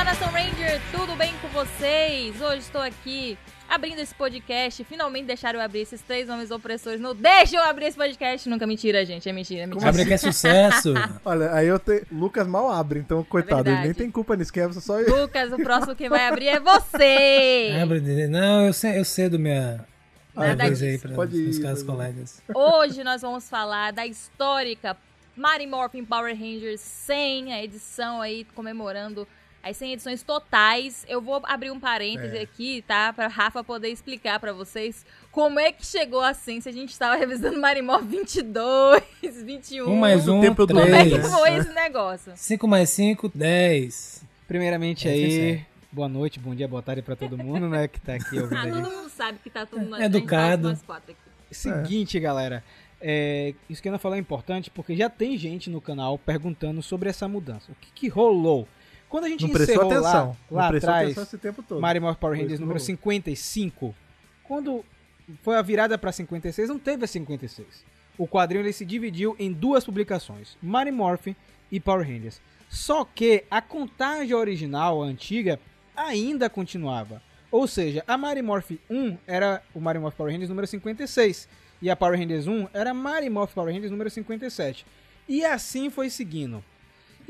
Olá, Nação Ranger, tudo bem com vocês? Hoje estou aqui abrindo esse podcast. Finalmente deixaram eu abrir esses três homens opressores. Não deixa eu abrir esse podcast. Nunca mentira, gente. É mentira, é mentira. Abre que é sucesso. Olha, aí eu tenho. Lucas mal abre, então, coitado, ele nem tem culpa nisso, que é só eu. Lucas, o próximo que vai abrir é você. Abre, não, eu, ce- eu cedo minha, Nada aí disso. Pode ir, caros pode ir. colegas. Hoje nós vamos falar da histórica Mighty Morphin Power Rangers 100, a edição aí comemorando as 100 edições totais. Eu vou abrir um parêntese É. aqui, tá? Pra Rafa poder explicar pra vocês como é que chegou assim, se a gente estava revisando Morphin 22, 21. Um mais um, tempo do Como é que foi esse negócio? 5 mais 5, 10. Primeiramente É, aí, boa noite, bom dia, boa tarde pra todo mundo, né, que tá aqui ouvindo Ah, todo mundo sabe que tá tudo nós, Educado. nós quatro aqui. Seguinte, galera, é, isso que eu ia falar é importante porque já tem gente no canal perguntando sobre essa mudança. O que, que rolou? Quando a gente Não encerrou atenção. lá, lá atrás, atenção esse tempo todo. Mario Power Rangers que número rolou. 55, quando foi a virada pra 56, não teve a 56. O quadrinho ele se dividiu em duas publicações, Mario Morph e Power Rangers. Só que a contagem original, a antiga, ainda continuava. Ou seja, a Mario Morph 1 era o Mario Morph Power Rangers número 56 e a Power Rangers 1 era Mario Morph Power Rangers número 57. E assim foi seguindo.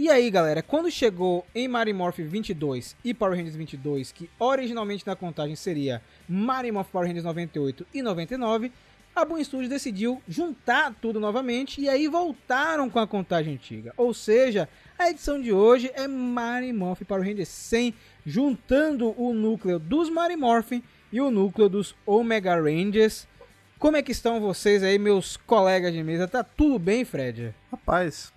E aí, galera, quando chegou em Mario Morph 22 e Power Rangers 22, que originalmente na contagem seria Mario Morph Power Rangers 98 e 99, a Boom Studios decidiu juntar tudo novamente e aí voltaram com a contagem antiga. Ou seja, a edição de hoje é Mario Morph Power Rangers 100, juntando o núcleo dos Mario Morph e o núcleo dos Omega Rangers. Como é que estão vocês aí, meus colegas de mesa? Tá tudo bem, Fred? Rapaz,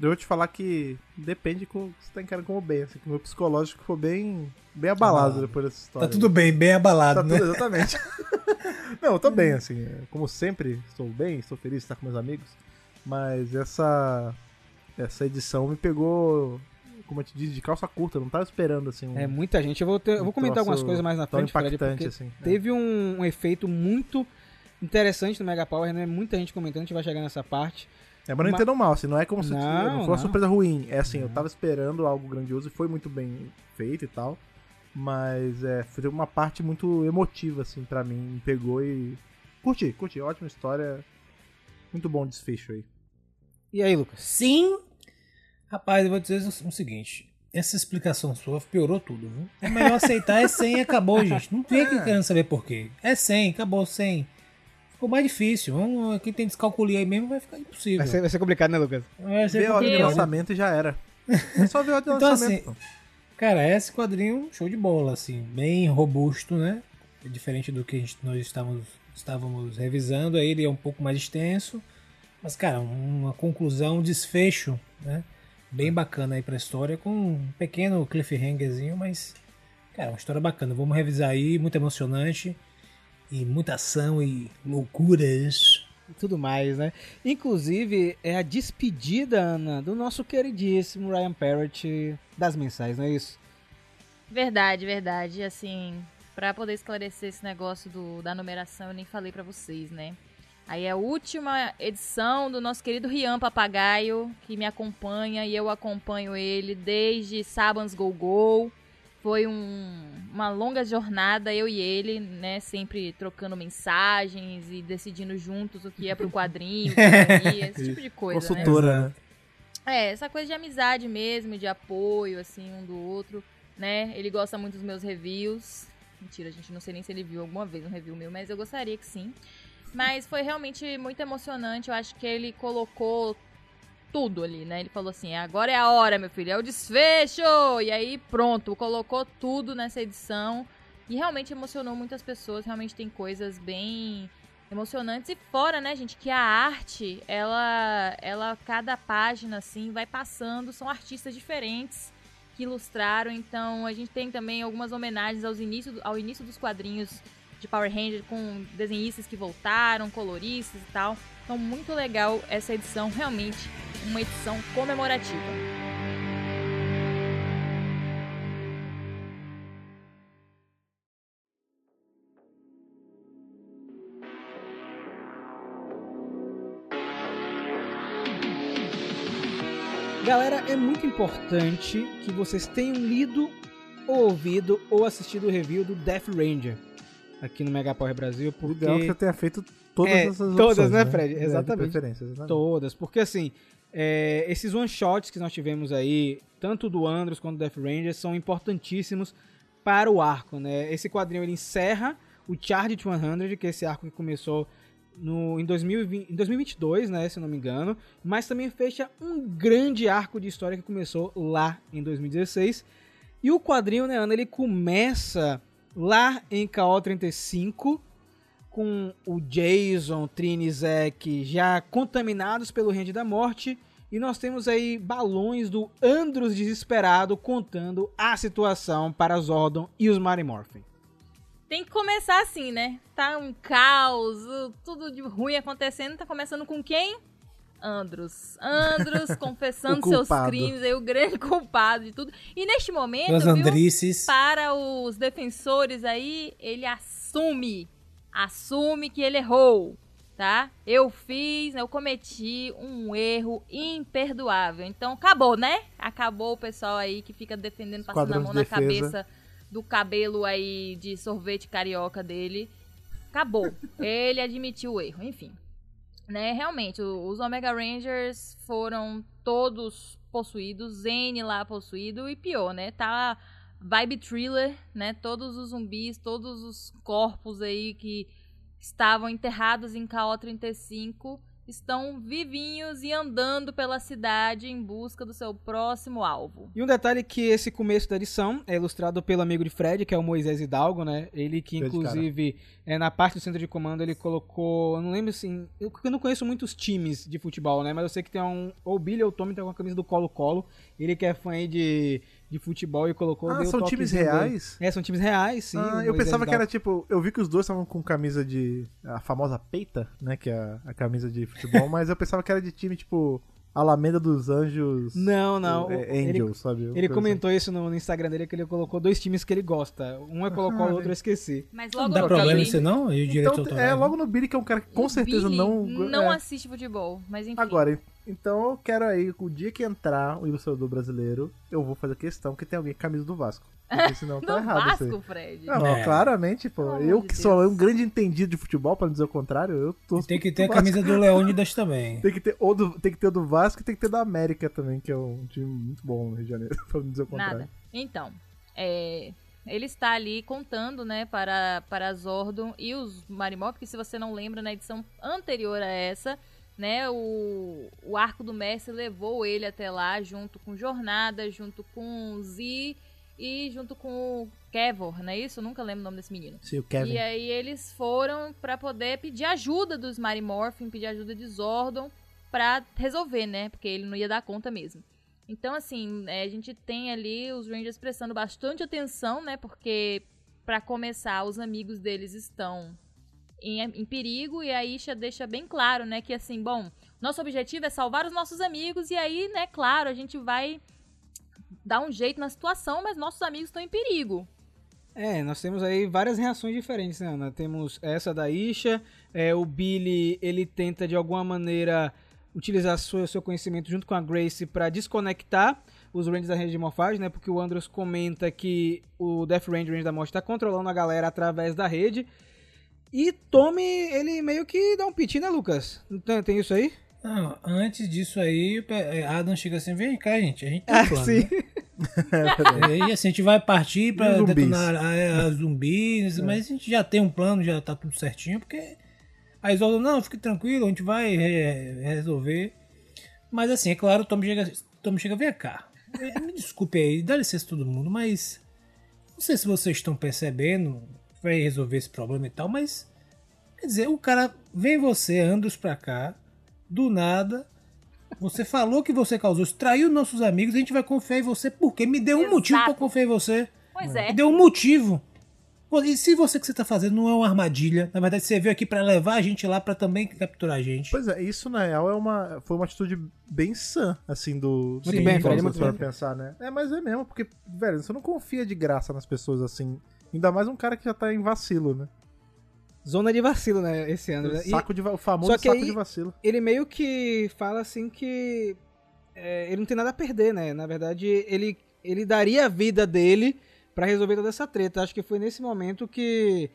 eu vou te falar que depende como você tá encarando como bem. Assim, que o meu psicológico ficou bem, bem abalado Abalado. depois dessa história. Tá tudo bem, bem abalado, Tá né? tudo, exatamente. Não, eu tô bem, assim. é, Como sempre, estou bem, estou feliz de estar com meus amigos. Mas essa. Essa edição me pegou, como eu te disse, de calça curta. Eu não tava esperando, assim. Um, É muita gente. Eu vou, ter- eu vou comentar algumas coisas mais na frente, Fred, impactante, porque assim. é. teve um, um efeito muito interessante no Mega Power, né? Muita gente comentando, a gente vai chegar nessa parte. É, mas não entendam mal, assim, não é como se Não, não, foi uma não. surpresa ruim. É assim, eu tava esperando algo grandioso e foi muito bem feito e tal. Mas é, foi uma parte muito emotiva, assim, pra mim. Me pegou e. Curti, curti. Ótima história. Muito bom o desfecho aí. E aí, Lucas? Sim. Rapaz, eu vou dizer o seguinte. Essa explicação sua piorou tudo, viu? É melhor aceitar, é 100 e acabou, gente. Não fica querendo saber por quê. É 100, acabou 100. Ficou mais difícil. Vamos, quem tem descalculia aí mesmo vai ficar impossível. Vai ser, vai ser complicado, né, Lucas? Vai ser Vê a de lançamento e já era. É só ver a ordem de Então, lançamento. assim, Cara, esse quadrinho, show de bola, assim, bem robusto, né? É Diferente do que a gente- nós estávamos, estávamos revisando, aí ele é um pouco mais extenso. Mas, cara, uma conclusão, um desfecho, né? Bem bacana aí pra história, com um pequeno cliffhangerzinho, mas, cara, uma história bacana. Vamos revisar aí, muito emocionante. E muita ação e loucuras. E tudo mais, né? Inclusive, é a despedida, Ana, do nosso queridíssimo Ryan Parrott das mensais, não é isso? Verdade, verdade. Assim, pra poder esclarecer esse negócio do, da numeração, eu nem falei pra vocês, né? Aí é a última edição do nosso querido Rian Papagaio, que me acompanha e eu acompanho ele desde Sabans Go Go. Foi um- uma longa jornada, eu e ele, né? Sempre trocando mensagens e decidindo juntos o que ia pro quadrinho, o que não ia, esse tipo de coisa, né? Consultora, né? É, essa coisa de amizade mesmo, de apoio, assim, um do outro, né? Ele gosta muito dos meus reviews. Mentira, gente, não sei nem se ele viu alguma vez um review meu, mas eu gostaria que sim. Mas foi realmente muito emocionante. Eu acho que ele colocou tudo ali, né? Ele falou assim: agora é a hora, meu filho, é o desfecho! E aí, pronto, colocou tudo nessa edição. E realmente emocionou muitas pessoas. Realmente tem coisas bem emocionantes. E fora, né, gente, que a arte, ela, ela cada página, assim, vai passando. São artistas diferentes que ilustraram. Então, a gente tem também algumas homenagens aos início, ao início dos quadrinhos de Power Ranger com desenhistas que voltaram, coloristas e tal. Então, muito legal essa edição, realmente uma edição comemorativa. Galera, é muito importante que vocês tenham lido, ou ouvido, ou assistido o review do Death Ranger aqui no Mega Power Brasil, O porque... é que você tenha feito todas É, essas todas, opções, né, Fred? É, de Exatamente. preferência, exatamente. Todas, porque assim, é, esses one-shots que nós tivemos aí, tanto do Andros quanto do Death Ranger, são importantíssimos para o arco, né? Esse quadrinho ele encerra o Charge 100, que é esse arco que começou no, em, 2020, em 2022, né, se não me engano, mas também fecha um grande arco de história que começou lá em 2016. E o quadrinho, né, Ana, ele começa lá em KO 35, com o Jason, Trini Zack já contaminados pelo Rende da Morte. E nós temos aí balões do Andros desesperado contando a situação para Zordon e os Mighty Morphin. Tem que começar assim, né? Tá um caos, tudo de ruim acontecendo. Tá começando com quem? Andros. Andros confessando seus crimes, aí o grande culpado de tudo. E neste momento, viu, para os defensores aí, ele assume, assume que ele errou, tá? Eu fiz, eu cometi um erro imperdoável. Então acabou, né? Acabou o pessoal aí que fica defendendo, passando a mão de na cabeça do cabelo aí de sorvete carioca dele. Acabou. ele admitiu o erro, enfim. Né, realmente, os Omega Rangers foram todos possuídos, Zane lá possuído e pior, né? Tá vibe thriller, né? Todos os zumbis, todos os corpos aí que estavam enterrados em KO 35 estão vivinhos e andando pela cidade em busca do seu próximo alvo. E um detalhe que esse começo da edição é ilustrado pelo amigo de Fred, que é o Moisés Hidalgo, né? Ele que, inclusive, é, na parte do centro de comando, ele colocou. Eu não lembro assim. Eu, eu não conheço muitos times de futebol, né? Mas eu sei que tem um. Ou Billy ou Tommy tem uma camisa do Colo-Colo. Ele que é fã aí de, de futebol e colocou. Ah, são times toquezinho dele. reais? É, são times reais, sim. Ah, eu pensava que era tipo. Eu vi que os dois estavam com camisa de. A famosa peita, né? Que é a, a camisa de futebol, mas eu pensava que era de time tipo. Alameda dos Anjos. Não, não. é, ele- Angels, sabe? Uma Ele coisa comentou isso no, no Instagram dele, que ele colocou dois times que ele gosta. Um é colocou, Ah, o outro eu esqueci. Mas Não logo dá no problema isso não? E o assim. direito Então, autoral, é, né? logo no Billy, que é um cara que com o certeza Billy não. não é. assiste futebol, mas enfim. Agora, então eu quero aí, o dia que entrar o ilustrador brasileiro, eu vou fazer questão que tem alguém com camisa do Vasco. Porque senão tá errado isso aí. Vasco, Fred. Não, É. claramente, pô. Pelo eu que de sou Deus. um grande entendido de futebol, pra não dizer o contrário, eu tô. Tem que ter a camisa do Leônidas também. Tem que ter, ou do, tem que ter do Vasco e tem que ter da América também, que é um time muito bom no Rio de Janeiro, pra não dizer o contrário. Nada. Então, é, ele está ali contando, né, para, para Zordon e os Marimorph, que se você não lembra, na edição anterior a essa, né, o, o arco do Messi levou ele até lá, junto com Jornada, junto com Z e junto com o Kevor, não é isso? Eu nunca lembro o nome desse menino. Sim, o Kevin. E aí eles foram pra poder pedir ajuda dos Marimorphin, pedir ajuda de Zordon pra resolver, né? Porque ele não ia dar conta mesmo. Então, assim, é, a gente tem ali os Rangers prestando bastante atenção, né? Porque, pra começar, os amigos deles estão em, em perigo e a Isha deixa bem claro, né? Que, assim, bom, nosso objetivo é salvar os nossos amigos e aí, né, claro, a gente vai dar um jeito na situação, mas nossos amigos estão em perigo. É, nós temos aí várias reações diferentes, né, Ana? Temos essa da Isha, é, o Billy, ele tenta de alguma maneira utilizar seu, seu conhecimento junto com a Grace pra desconectar os Rangers da rede de morfagem, né? Porque o Andros comenta que o Death Ranger, Ranger da Morte, tá controlando a galera através da rede. E Tommy, ele meio que dá um piti, né, Lucas? Tem, tem isso aí? Não, antes disso aí, Pe- Adam chega assim, vem cá, gente, a gente tem Ah, um plano, sim. né? E assim, a gente vai partir pra zumbis? detonar a, a zumbis, mas a gente já tem um plano, já tá tudo certinho, porque aí Zordon, não, fique tranquilo, a gente vai re- resolver. Mas assim, é claro, o Tom chega, Tom chega, vem cá. Eh, Me desculpe aí, dá licença todo mundo, mas não sei se vocês estão percebendo, vai resolver esse problema e tal, mas quer dizer, o cara vem você, Andros pra cá, do nada, você falou que você causou isso, traiu nossos amigos, a gente vai confiar em você porque me deu um Exato. motivo pra confiar em você. Pois é. Me deu um motivo. E se você que você tá fazendo não é uma armadilha, na verdade você veio aqui pra levar a gente lá pra também capturar a gente. Pois é, isso na real é uma, foi uma atitude bem sã, assim, do. Muito do bem, Fred, muito bem. pensar, né? É, mas é mesmo, porque, velho, você não confia de graça nas pessoas assim. Ainda mais um cara que já tá em vacilo, né? Zona de vacilo, né, esse Andros. E- Saco de, o famoso Só que saco aí- de vacilo. ele meio que fala assim que é, ele não tem nada a perder, né? Na verdade, ele, ele daria a vida dele pra resolver toda essa treta. Acho que foi nesse momento que,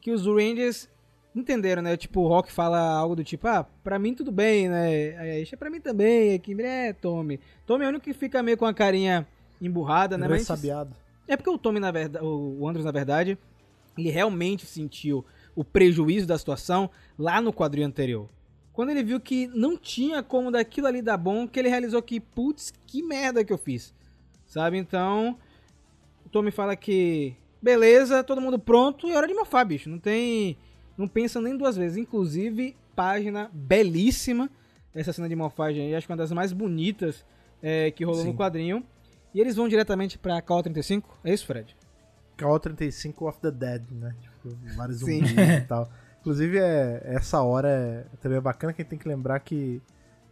que os Rangers entenderam, né? Tipo, o Rock fala algo do tipo, ah, pra mim tudo bem, né? Aí, isso é pra mim também, aqui, é, Tommy. Tommy é o único que fica meio com a carinha emburrada, né? Mas Ressabiado. É porque o Tommy, na verdade, o Andrews, na verdade, ele realmente sentiu o prejuízo da situação lá no quadril anterior. Quando ele viu que não tinha como daquilo ali dar bom, que ele realizou que, putz, que merda que eu fiz. Sabe? Então, o Tommy fala que, beleza, todo mundo pronto, é hora de mofar, bicho. Não tem. Não pensa nem duas vezes. Inclusive, página belíssima. Essa cena de morfagem aí, acho que é uma das mais bonitas é, que rolou Sim. no quadrinho. E eles vão diretamente pra KO35. É isso, Fred? KO35 of the Dead, né? Tipo, vários zumbis e tal. Inclusive, é, essa hora é, também é bacana que a gente tem que lembrar que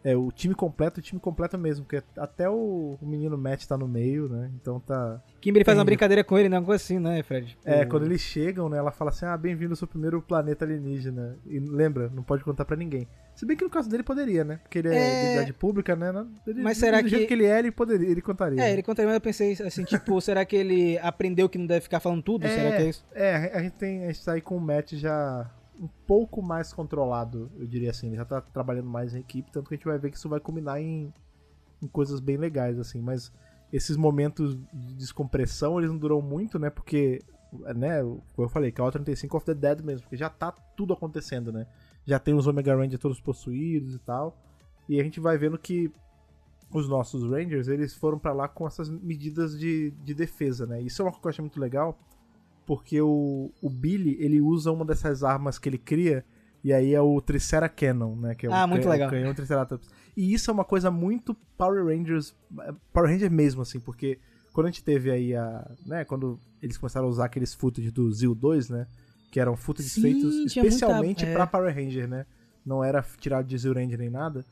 é o time completo, o time completo mesmo, porque até o, o menino Matt tá no meio, né? Então tá. Kimberly faz uma brincadeira com ele, né? Coisa assim, né, Fred? Tipo, É, quando eles chegam, né? Ela fala assim: ah, bem-vindo ao seu primeiro planeta alienígena. E lembra, não pode contar pra ninguém. Se bem que no caso dele poderia, né? Porque ele é, É. de idade pública, né? Ele, Mas será do jeito que- que ele é, ele poderia, ele contaria. É, ele contaria, mas eu pensei assim, tipo, será que ele aprendeu que não deve ficar falando tudo? Será que é isso? É, a gente tem. A gente tá aí com o Matt já um pouco mais controlado, eu diria assim. Ele já tá trabalhando mais em equipe, tanto que a gente vai ver que isso vai culminar em, em coisas bem legais, assim. Mas esses momentos de descompressão, eles não duram muito, né? Porque, né, como eu falei, o 35 of the Dead mesmo, porque já tá tudo acontecendo, né? Já tem os Omega Rangers todos possuídos e tal. E a gente vai vendo que os nossos Rangers, eles foram pra lá com essas medidas de, de defesa, né? Isso é uma coisa que eu muito legal, porque o, o Billy, ele usa uma dessas armas que ele cria, e aí é o Tricera Cannon, né? Que é o Ah, muito can- legal. o canhão Triceratops. E isso é uma coisa muito Power Rangers, Power Ranger mesmo, assim, porque quando a gente teve aí a, né, quando eles começaram a usar aqueles footage do Zil 2, né, que eram footage Sim, feitos tinha muita- especialmente é. pra Power Ranger, né? Não era tirado de Zil Ranger nem nada.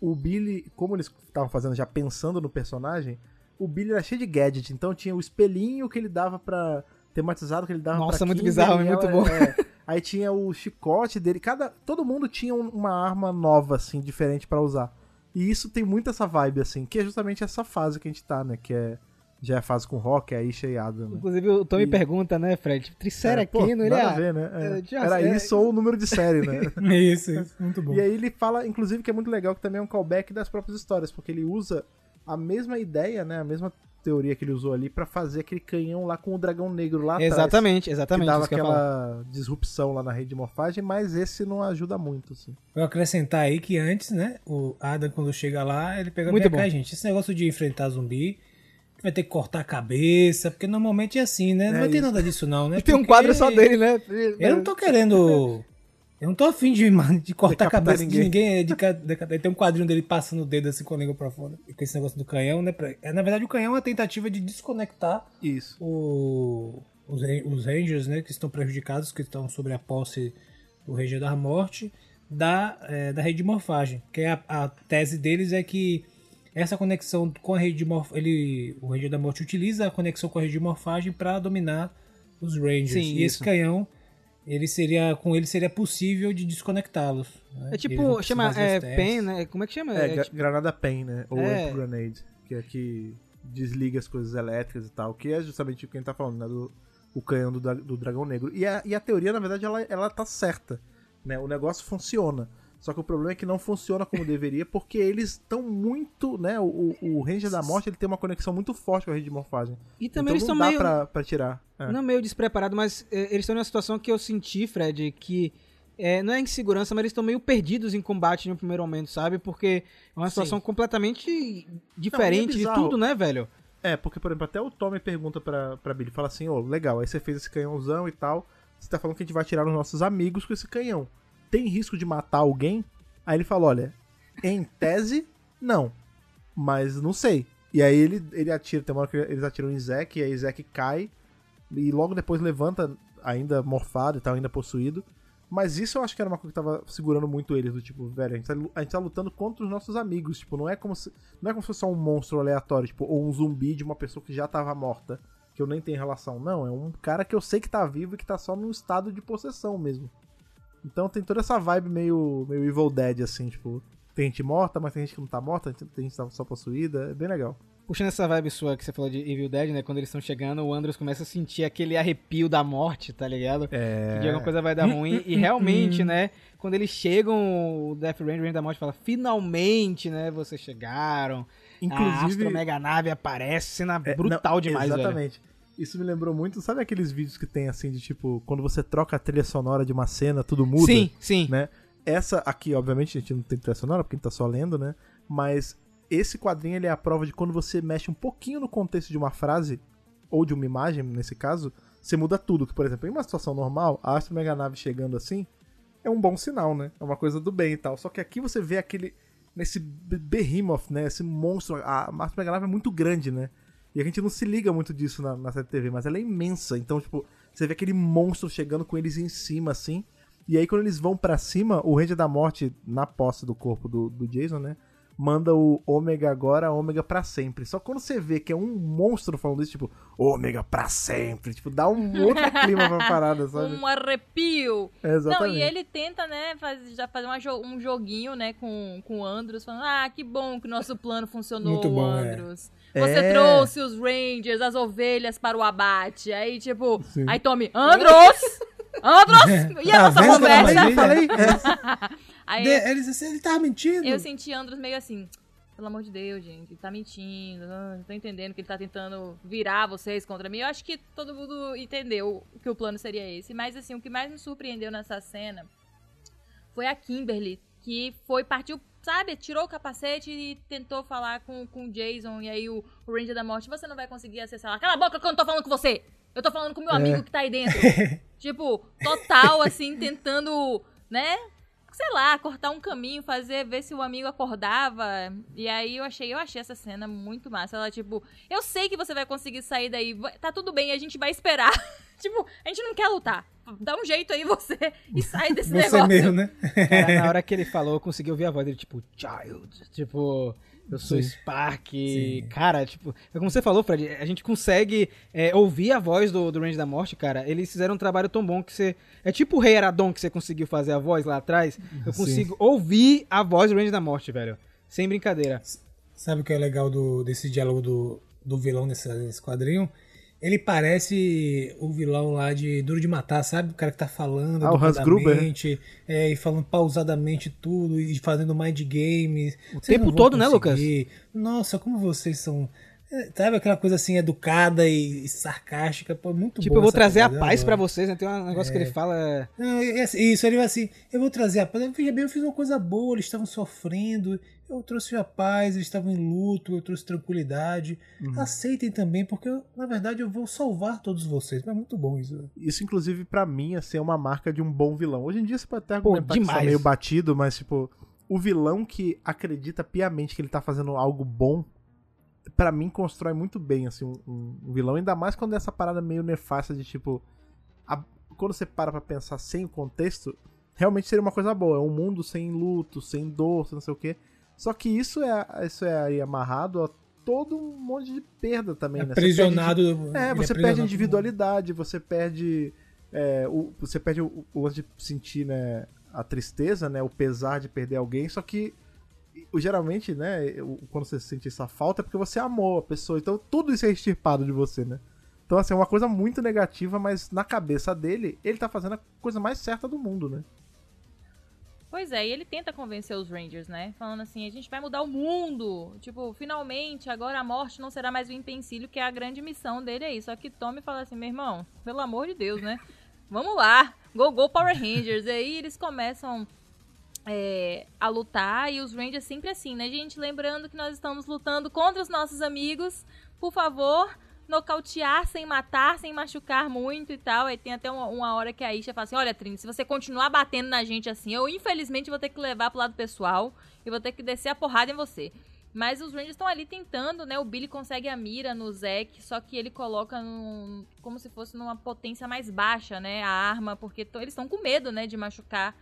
O Billy, como eles estavam fazendo já pensando no personagem, o Billy era cheio de gadget, então tinha o espelhinho que ele dava pra tematizado que ele dava Nossa, pra muito Kimberly, bizarro, muito ela- bom. é. Aí tinha o chicote dele, cada todo mundo tinha um- uma arma nova assim, diferente pra usar. E isso tem muito essa vibe assim, que é justamente essa fase que a gente tá, né, que é já é a fase com Rock, a Isha e Adam, né? Inclusive, o Tommy E- pergunta, né, Fred? Tipo, Tricera É, aqui, não ele nada é. ver, né? É. é, já- Era é- isso ou o número de série, né? Isso, isso. Muito bom. E aí ele fala, inclusive, que é muito legal que também é um callback das próprias histórias, porque ele usa a mesma ideia, né, a mesma teoria que ele usou ali pra fazer aquele canhão lá com o dragão negro lá atrás. Exatamente, Que exatamente. dava que falar. aquela disrupção lá na rede de morfagem, mas esse não ajuda muito, assim. Vou acrescentar aí que antes, né, o Adam, quando chega lá, ele pega Muito bem cá, gente. Esse negócio de enfrentar zumbi, vai ter que cortar a cabeça, porque normalmente é assim, né? Não É vai ter isso. nada disso, não, né? E tem um quadro só dele, né? Eu não tô querendo. Eu não tô afim de, de cortar a cabeça de ninguém. ninguém. De, de, de, tem um quadrinho dele passando o dedo assim com a língua pra fora. E com esse negócio do canhão, né? é, na verdade, o canhão é uma tentativa de desconectar Isso. o- os, os Rangers, né? Que estão prejudicados, que estão sobre a posse do Ranger da Morte, da, é, da rede de morfagem. Que a, a tese deles é que essa conexão com a rede de morfagem. Ele, o Ranger da Morte utiliza a conexão com a rede de morfagem para dominar os Rangers. Sim, e esse isso. canhão, ele seria, com ele seria possível de desconectá-los. né? É tipo, chama é. PEN, né? Como é que chama? É, É, tipo- granada PEN, né? Ou É. Grenade, que é que desliga as coisas elétricas e tal, que é justamente o que a gente tá falando, né? Do, o canhão do, do dragão negro. E a, e a teoria, na verdade, ela, ela tá certa, né? O negócio funciona. Só que o problema é que não funciona como deveria, porque eles estão muito, né? O, o, Ranger da Morte, ele tem uma conexão muito forte com a rede de morfagem. E também então eles não estão dá meio. pra, pra tirar. É. Não meio despreparados, mas é, eles estão numa situação que eu senti, Fred, que é, não é insegurança, mas eles estão meio perdidos em combate no primeiro momento, sabe? Porque é uma situação completamente diferente de bizarro. tudo, né, velho? É, porque, por exemplo, até o Tommy pergunta pra, pra Billy, fala assim, ô, legal, aí você fez esse canhãozão e tal, você tá falando que a gente vai tirar os nossos amigos com esse canhão. Tem risco de matar alguém? Aí ele fala, olha, em tese, não. Mas não sei. E aí ele, ele atira, tem uma hora que eles atiram em Zack, e aí Zack cai, e logo depois levanta, ainda morfado e tal, ainda possuído. Mas isso eu acho que era uma coisa que tava segurando muito eles, do tipo, velho, a gente, tá, a gente tá lutando contra os nossos amigos, tipo, não é como se. Não é como se fosse só um monstro aleatório, tipo, ou um zumbi de uma pessoa que já tava morta, que eu nem tenho relação. Não, é um cara que eu sei que tá vivo e que tá só num estado de possessão mesmo. Então tem toda essa vibe meio, meio Evil Dead, assim, tipo, tem gente morta, mas tem gente que não tá morta, tem gente que tá só possuída. É bem legal. Puxando essa vibe sua que você falou de Evil Dead, né? Quando eles estão chegando, o Andros começa a sentir aquele arrepio da morte, tá ligado? É. Que de alguma coisa vai dar ruim. e realmente, né? Quando eles chegam, o Death Ranger, Ranger da Morte fala: finalmente, né? Vocês chegaram. A Inclusive. Astro Mega Nave aparece, cena É, brutal não, demais, velho. Isso me lembrou muito, sabe aqueles vídeos que tem assim de tipo, quando você troca a trilha sonora de uma cena, tudo muda? Sim, sim. né? Essa aqui, obviamente, a gente não tem trilha sonora, porque a gente tá só lendo, né? Mas esse quadrinho ele é a prova de quando você mexe um pouquinho no contexto de uma frase, ou de uma imagem, nesse caso, você muda tudo. Que, por exemplo, em uma situação normal, a Astro Mega Nave chegando assim é um bom sinal, né? É uma coisa do bem e tal. Só que aqui você vê aquele. Nesse be- Behemoth, né? Esse monstro. A Astro Mega Nave é muito grande, né? E a gente não se liga muito disso na, na TV, mas ela é imensa. Então, tipo, você vê aquele monstro chegando com eles em cima, assim. E aí, quando eles vão pra cima, o Ranger da Morte, na posse do corpo do, do Jason, né? Manda o Ômega agora, Ômega pra sempre. Só que quando você vê que é um monstro falando isso, tipo, Ômega pra sempre. Tipo, dá um outro clima pra parada, sabe? Um arrepio. É, Não, exatamente. e ele tenta, né, faz, já fazer uma jo- um joguinho, né, com, com o Andros, falando, ah, que bom que o nosso plano funcionou, Muito bom, é. Andros. Você É. trouxe os Rangers, as ovelhas para o abate. Aí, tipo, Sim. aí Tommy, Andros! Andros! E a Tá nossa conversa? Maravilha? falei, é, Aí De- ele, disse, ele tava mentindo. eu senti Andros meio assim, pelo amor de Deus, gente, ele tá mentindo, ah, não tô entendendo que ele tá tentando virar vocês contra mim. Eu acho que todo mundo entendeu que o plano seria esse. Mas, assim, o que mais me surpreendeu nessa cena foi a Kimberly, que foi, partiu, sabe, tirou o capacete e tentou falar com, com o Jason. E aí o, o Ranger da Morte, você não vai conseguir acessar lá. Cala a boca que eu não tô falando com você! Eu tô falando com o meu amigo que tá aí dentro. tipo, total, assim, tentando, né? Sei lá, cortar um caminho, fazer, ver se o amigo acordava. E aí eu achei, eu achei essa cena muito massa. Ela, tipo, eu sei que você vai conseguir sair daí. Tá tudo bem, a gente vai esperar. tipo, a gente não quer lutar. Dá um jeito aí você e sai desse Você negócio. mesmo, né? Cara, na hora que ele falou, eu consegui ouvir a voz dele, tipo, Child. Tipo, eu sou Sim. Spark. Sim. Cara, tipo, é como você falou, Fred, a gente consegue é, ouvir a voz do, do Range da Morte, cara. Eles fizeram um trabalho tão bom que você. É tipo o Rei Aradon que você conseguiu fazer a voz lá atrás. Eu Sim. consigo ouvir a voz do Range da Morte, velho. Sem brincadeira. Sabe o que é legal do, desse diálogo do, do vilão nesse, nesse quadrinho? Ele parece o vilão lá de Duro de Matar, sabe? O cara que tá falando Ah, o Hans Gruber, educadamente, é, e falando pausadamente tudo, e fazendo mind games. O tempo todo, né, Lucas? Nossa, como vocês são... é, Sabe aquela coisa assim, educada e, e sarcástica? Pô, muito Tipo, eu vou trazer a paz pra adoro. vocês, né? Tem um negócio que ele fala. Não, é assim, isso, ele vai assim, eu vou trazer a paz. Veja bem, eu fiz uma coisa boa, eles estavam sofrendo, eu trouxe a paz, eles estavam em luto, eu trouxe tranquilidade. Uhum. Aceitem também, porque eu, na verdade eu vou salvar todos vocês. Mas é muito bom isso. Isso, inclusive, pra mim, assim, é uma marca de um bom vilão. Hoje em dia você pode até argumentar que isso é meio batido, mas, tipo, o vilão que acredita piamente que ele tá fazendo algo bom, pra mim, constrói muito bem, assim, um, um- um vilão. Ainda mais quando é essa parada meio nefasta de, tipo... a- quando você para pra pensar sem o contexto, realmente seria uma coisa boa. É um mundo sem luto, sem dor, sem não sei o quê. Só que isso é, isso é aí amarrado a todo um monte de perda também, né? Você perde- Aprisionado. é, ele você aprisionado perde individualidade, você perde. é, o, você perde o, o lance de sentir, né, a tristeza, né? O pesar de perder alguém, só que geralmente, né, quando você sente essa falta é porque você amou a pessoa. Então tudo isso é extirpado de você, né? Então, assim, é uma coisa muito negativa, mas na cabeça dele, ele tá fazendo a coisa mais certa do mundo, né? Pois é, e ele tenta convencer os Rangers, né? Falando assim, a gente vai mudar o mundo. Tipo, finalmente, agora a morte não será mais o empecilho, que é a grande missão dele aí. Só que Tommy fala assim, meu irmão, pelo amor de Deus, né? Vamos lá, go, go Power Rangers. E aí eles começam é, a lutar, e os Rangers sempre assim, né, gente? Lembrando que nós estamos lutando contra os nossos amigos. Por favor, nocautear sem matar, sem machucar muito e tal. Aí tem até uma, uma hora que a Isha fala assim: Olha, Trini, se você continuar batendo na gente assim, eu infelizmente vou ter que levar pro lado pessoal e vou ter que descer a porrada em você. Mas os Rangers estão ali tentando, né? O Billy consegue a mira no Zack, só que ele coloca num, como se fosse numa potência mais baixa, né? A arma, porque eles estão com medo, né? De machucar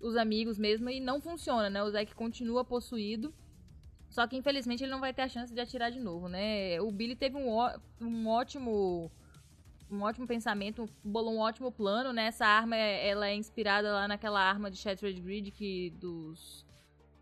os amigos mesmo e não funciona, né? O Zack continua possuído. Só que infelizmente ele não vai ter a chance de atirar de novo, né? O Billy teve um, um ótimo um ótimo pensamento, bolou um ótimo plano, né? Essa arma é- ela é inspirada lá naquela arma de Shattered Grid que dos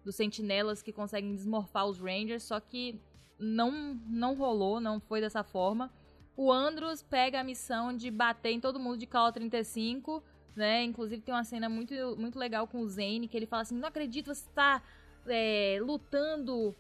dos sentinelas que conseguem desmorfar os Rangers, só que não, não rolou, não foi dessa forma. O Andros pega a missão de bater em todo mundo de Call 35, né? Inclusive tem uma cena muito, muito legal com o Zane, que ele fala assim, não acredito, você tá é, lutando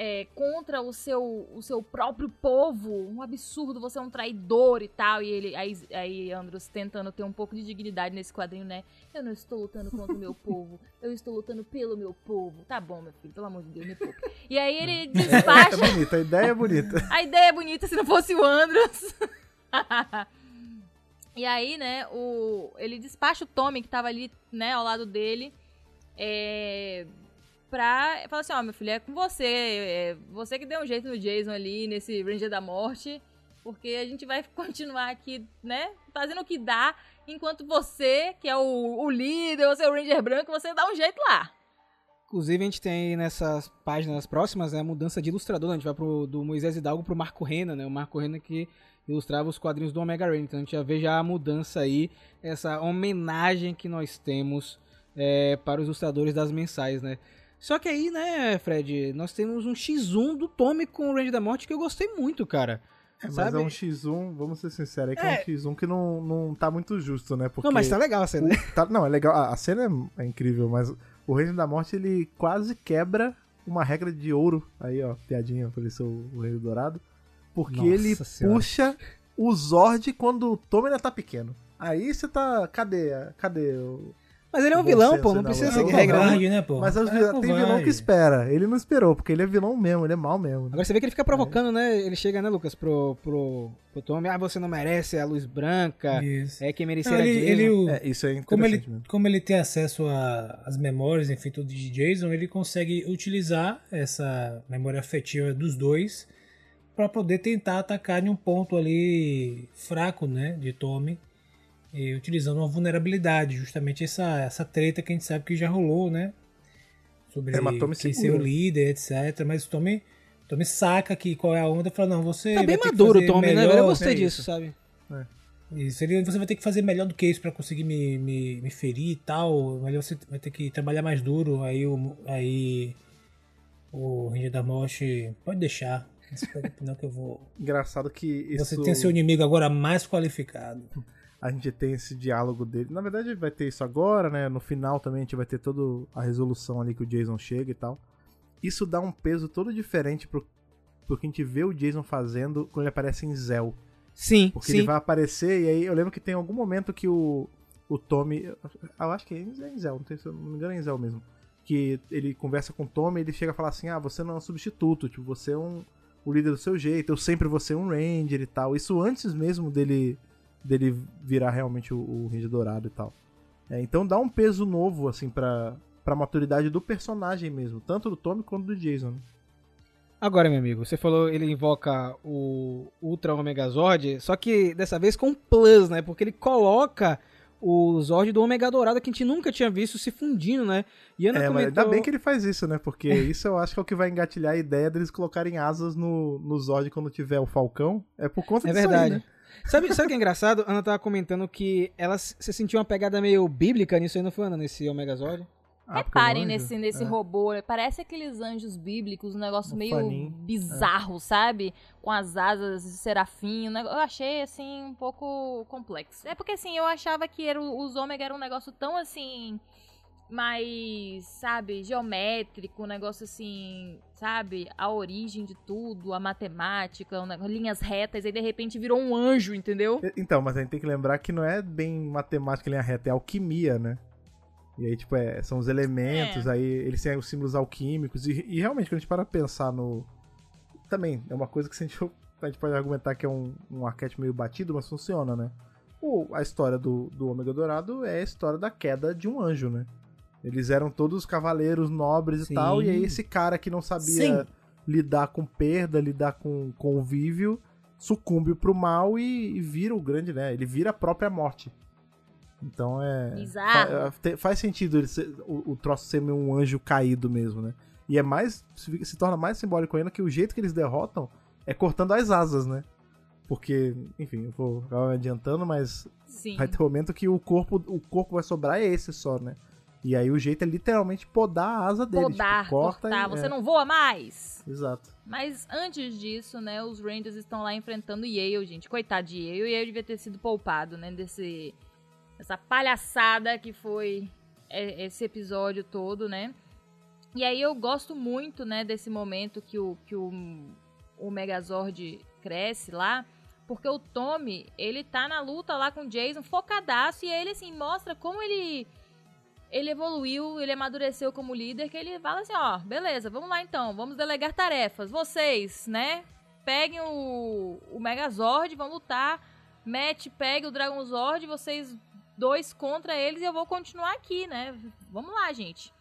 é, contra o seu, o seu próprio povo, um absurdo, você é um traidor e tal. E ele, aí, aí Andros tentando ter um pouco de dignidade nesse quadrinho, né? Eu não estou lutando contra o meu povo, eu estou lutando pelo meu povo. Tá bom, meu filho, pelo amor de Deus, me poupe. E aí ele despacha. É bonita, a ideia é bonita. a ideia é bonita se não fosse o Andros. e aí, né, o, ele despacha o Tommy, que tava ali, né, ao lado dele. É, pra falar assim, ó, oh, meu filho, é com você. É você que deu um jeito no Jason ali, nesse Ranger da Morte. Porque a gente vai continuar aqui, né? Fazendo o que dá. Enquanto você, que é o, o líder, você é o Ranger branco, você dá um jeito lá. Inclusive, a gente tem nessas páginas próximas né, a mudança de ilustrador. Né? A gente vai pro, do Moisés Hidalgo pro Marco Rena, né? O Marco Rena que ilustrava os quadrinhos do Omega Ren. Então a gente já vê já a mudança aí, essa homenagem que nós temos é, para os ilustradores das mensais, né? Só que aí, né, Fred, nós temos um X1 do Tommy com o Range da Morte que eu gostei muito, cara. É, mas sabe? é um X1, vamos ser sinceros, é que é, é um X1 que não, não tá muito justo, né? Porque não, mas tá legal a cena. O, tá, não, é legal, a, a cena é, é, incrível, mas o Reino da Morte ele quase quebra uma regra de ouro. Aí, ó, piadinha, apareceu o Reino Dourado. Porque Nossa ele senhora. puxa o Zord quando o Tommy ainda tá pequeno. Aí você tá. Cadê? Cadê o. Mas ele é um vilão, pô, não precisa seguir regra. Né, pô? Mas é tem vilão que espera. Ele não esperou, porque ele é vilão mesmo, ele é mal mesmo. Agora você vê que ele fica provocando, é. né? Ele chega, né, Lucas, pro, pro, pro Tommy, ah, você não merece a luz branca. Isso. É quem merecia não, ele, ele o, é, Isso é como ele, mesmo. como ele tem acesso às memórias, enfim, tudo de Jason, ele consegue utilizar essa memória afetiva dos dois para poder tentar atacar em um ponto ali fraco, né, de Tommy e utilizando uma vulnerabilidade, justamente essa, essa treta que a gente sabe que já rolou, né? Sobre é, quem ser o líder, etc. Mas o Tommy, Tommy saca que qual é a onda e fala, não, você. Tá bem maduro o Tommy, melhor, né? Eu gostei é disso, sabe? É. Isso, ele, você vai ter que fazer melhor do que isso para conseguir me, me, me ferir e tal. Mas você vai ter que trabalhar mais duro. Aí o, aí, o Ranger da Morte pode deixar. Não que eu vou. Engraçado que isso... Você tem seu inimigo agora mais qualificado a gente tem esse diálogo dele. Na verdade, vai ter isso agora, né? No final também a gente vai ter toda a resolução ali que o Jason chega e tal. Isso dá um peso todo diferente pro, pro que a gente vê o Jason fazendo quando ele aparece em Zell. Sim, Porque sim. ele vai aparecer e aí eu lembro que tem algum momento que o, o Tommy. Eu acho que é em Zell, não, tem, não me engano é em Zell mesmo. Que ele conversa com o Tommy e ele chega a falar assim: Ah, você não é um substituto, tipo, você é um, o líder do seu jeito, eu sempre vou ser um Ranger e tal. Isso antes mesmo dele dele virar realmente o, o Ranger Dourado e tal. É, então dá um peso novo, assim, pra, pra maturidade do personagem mesmo, tanto do Tommy quanto do Jason. Né? Agora, meu amigo, você falou ele invoca o Ultra Omega Zord, só que dessa vez com plus, né? Porque ele coloca o Zord do Omega Dourado que a gente nunca tinha visto se fundindo, né? E Ana é, comentou... mas ainda bem que ele faz isso, né? Porque isso eu acho que é o que vai engatilhar a ideia deles colocarem asas no, no Zord quando tiver o Falcão. É por conta é disso verdade. Aí, né? Sabe, sabe o que é engraçado? A Ana tava comentando que ela se sentiu uma pegada meio bíblica nisso aí, não foi, Ana, nesse Omegazord? Ah, Reparem nesse, nesse é. robô, parece aqueles anjos bíblicos, um negócio um meio faninho. bizarro, é. sabe? Com as asas de serafim. Eu achei, assim, um pouco complexo. É porque, assim, eu achava que era, os ômega era um negócio tão, assim, mais, sabe, geométrico, um negócio assim, sabe, a origem de tudo, a matemática, um, linhas retas, aí de repente virou um anjo, entendeu? Então, mas a gente tem que lembrar que não é bem matemática linha reta, é alquimia, né? E aí, tipo, é, são os elementos, é. aí eles têm os símbolos alquímicos, e, e, realmente, quando a gente para pensar no. Também, é uma coisa que a gente, a gente pode argumentar que é um, um arquétipo meio batido, mas funciona, né? O, a história do, do Ômega Dourado é a história da queda de um anjo, né? Eles eram todos cavaleiros nobres Sim. e tal, e aí esse cara que não sabia Sim. lidar com perda, lidar com convívio, sucumbe pro mal e, e, vira o grande, né? Ele vira a própria morte. Então é. Bizarro. Faz, faz sentido ser, o, o, troço ser meio um anjo caído mesmo, né? E é mais. Se, se torna mais simbólico ainda que o jeito que eles derrotam é cortando as asas, né? Porque, enfim, eu vou acabar me adiantando, mas Sim. vai ter um momento que o corpo, o corpo vai sobrar é esse só, né? E aí o jeito é literalmente podar a asa dele. Podar, tipo, corta cortar, e- você é, não voa mais. Exato. Mas antes disso, né, os Rangers estão lá enfrentando Yale, gente. Coitado de Yale. Yale devia ter sido poupado, né, desse... Essa palhaçada que foi é, esse episódio todo, né. E aí eu gosto muito, né, desse momento que o, que o, o Megazord cresce lá. Porque o Tommy, ele tá na luta lá com o Jason, focadaço. E ele, assim, mostra como ele ele evoluiu, ele amadureceu como líder, que ele fala assim, ó, beleza, vamos lá então, vamos delegar tarefas. Vocês, né, peguem o, o Megazord, vão lutar. Matt pega o Dragonzord, vocês dois contra eles e eu vou continuar aqui, né? Vamos lá, gente.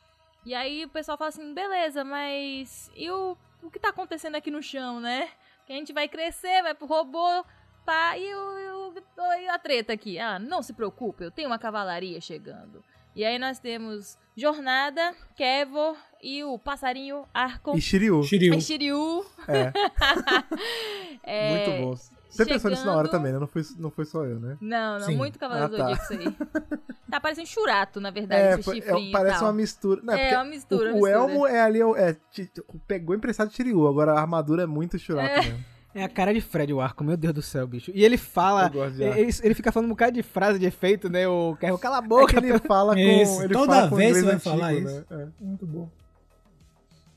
E aí o pessoal fala assim, beleza, mas e o, o que tá acontecendo aqui no chão, né? Que a gente vai crescer, vai pro robô, pá, e, o, e a treta aqui? Ah, não se preocupe, eu tenho uma cavalaria chegando. E aí nós temos Jornada, Kevor e o passarinho Arcon. E Shiryu. Shiryu. E Shiryu. É, É, muito bom. Você pensou nisso na hora chegando- também, né? Não foi, não foi só eu, né? Não, não, Sim. muito Cavaleiro Ah, tá. Zodíaco isso aí. Tá parecendo churato, na verdade, É, esse foi- é, chifrinho e parece tal. uma mistura. Não, É, porque uma mistura, O, o mistura. Elmo é ali, é, pegou emprestado de Shiryu, agora a armadura é muito churato mesmo. É a cara de Fred o arco, meu Deus do céu, bicho. E ele fala. Ele, ele fica falando um bocado de frase de efeito, né? O Carro, cala a É boca. que ele fala com. Isso, ele toda fala com vez inglês você vai antigo, falar né? isso. É. Muito bom.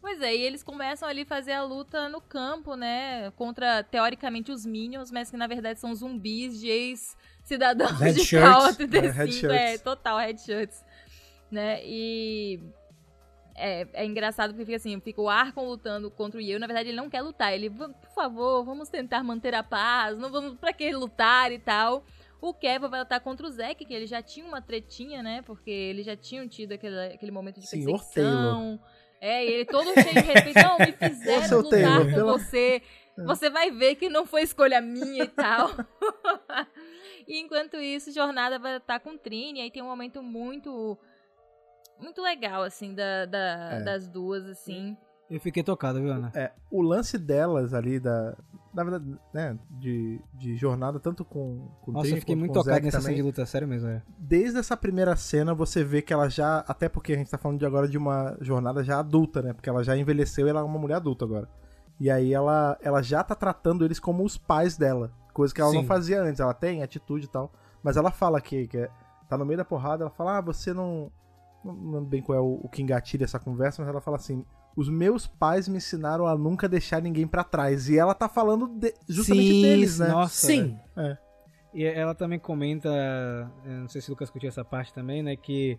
Pois é, e eles começam ali a fazer a luta no campo, né? Contra, teoricamente, os Minions, mas que na verdade são zumbis de ex-cidadãos de shirts. KO É, red 35. shirts. É, total, red shirts. Né? E. É, é engraçado porque fica assim, fica o Arcon lutando contra o Yale. Na verdade, ele não quer lutar. Ele, "Va- por favor, vamos tentar manter a paz. Não vamos. Pra que lutar e tal. O Kevin vai lutar contra o Zack, que ele já tinha uma tretinha, né? Porque eles já tinham tido aquele, aquele momento de Senhor perseguição. É, e ele todo cheio de respeito. Não, me fizeram lutar Taylor, com pela- você. Você vai ver que não foi escolha minha e tal. e enquanto isso, Jornada vai estar com Trini. Aí tem um momento muito... Muito legal, assim, da, da- É. das duas, assim. Eu fiquei tocado, viu, Ana? É, o lance delas ali, da. Na verdade, né, de, de jornada, tanto com, com o Nossa, Trini eu fiquei muito tocado Zack nessa também. cena de luta, sério mesmo, é. Desde essa primeira cena, você vê que ela já. Até porque a gente tá falando de agora de uma jornada já adulta, né? Porque ela já envelheceu e ela é uma mulher adulta agora. E aí ela, ela já tá tratando eles como os pais dela. Coisa que ela não Sim. fazia antes. Ela tem atitude e tal. Mas ela fala que, que é- tá no meio da porrada, ela fala, ah, você não. Não lembro bem qual é o, o que engatilha essa conversa, mas ela fala assim: os meus pais me ensinaram a nunca deixar ninguém pra trás. E ela tá falando de- justamente Sim, deles, né? Nossa, Sim. E ela também comenta, não sei se o Lucas curtiu essa parte também, né, que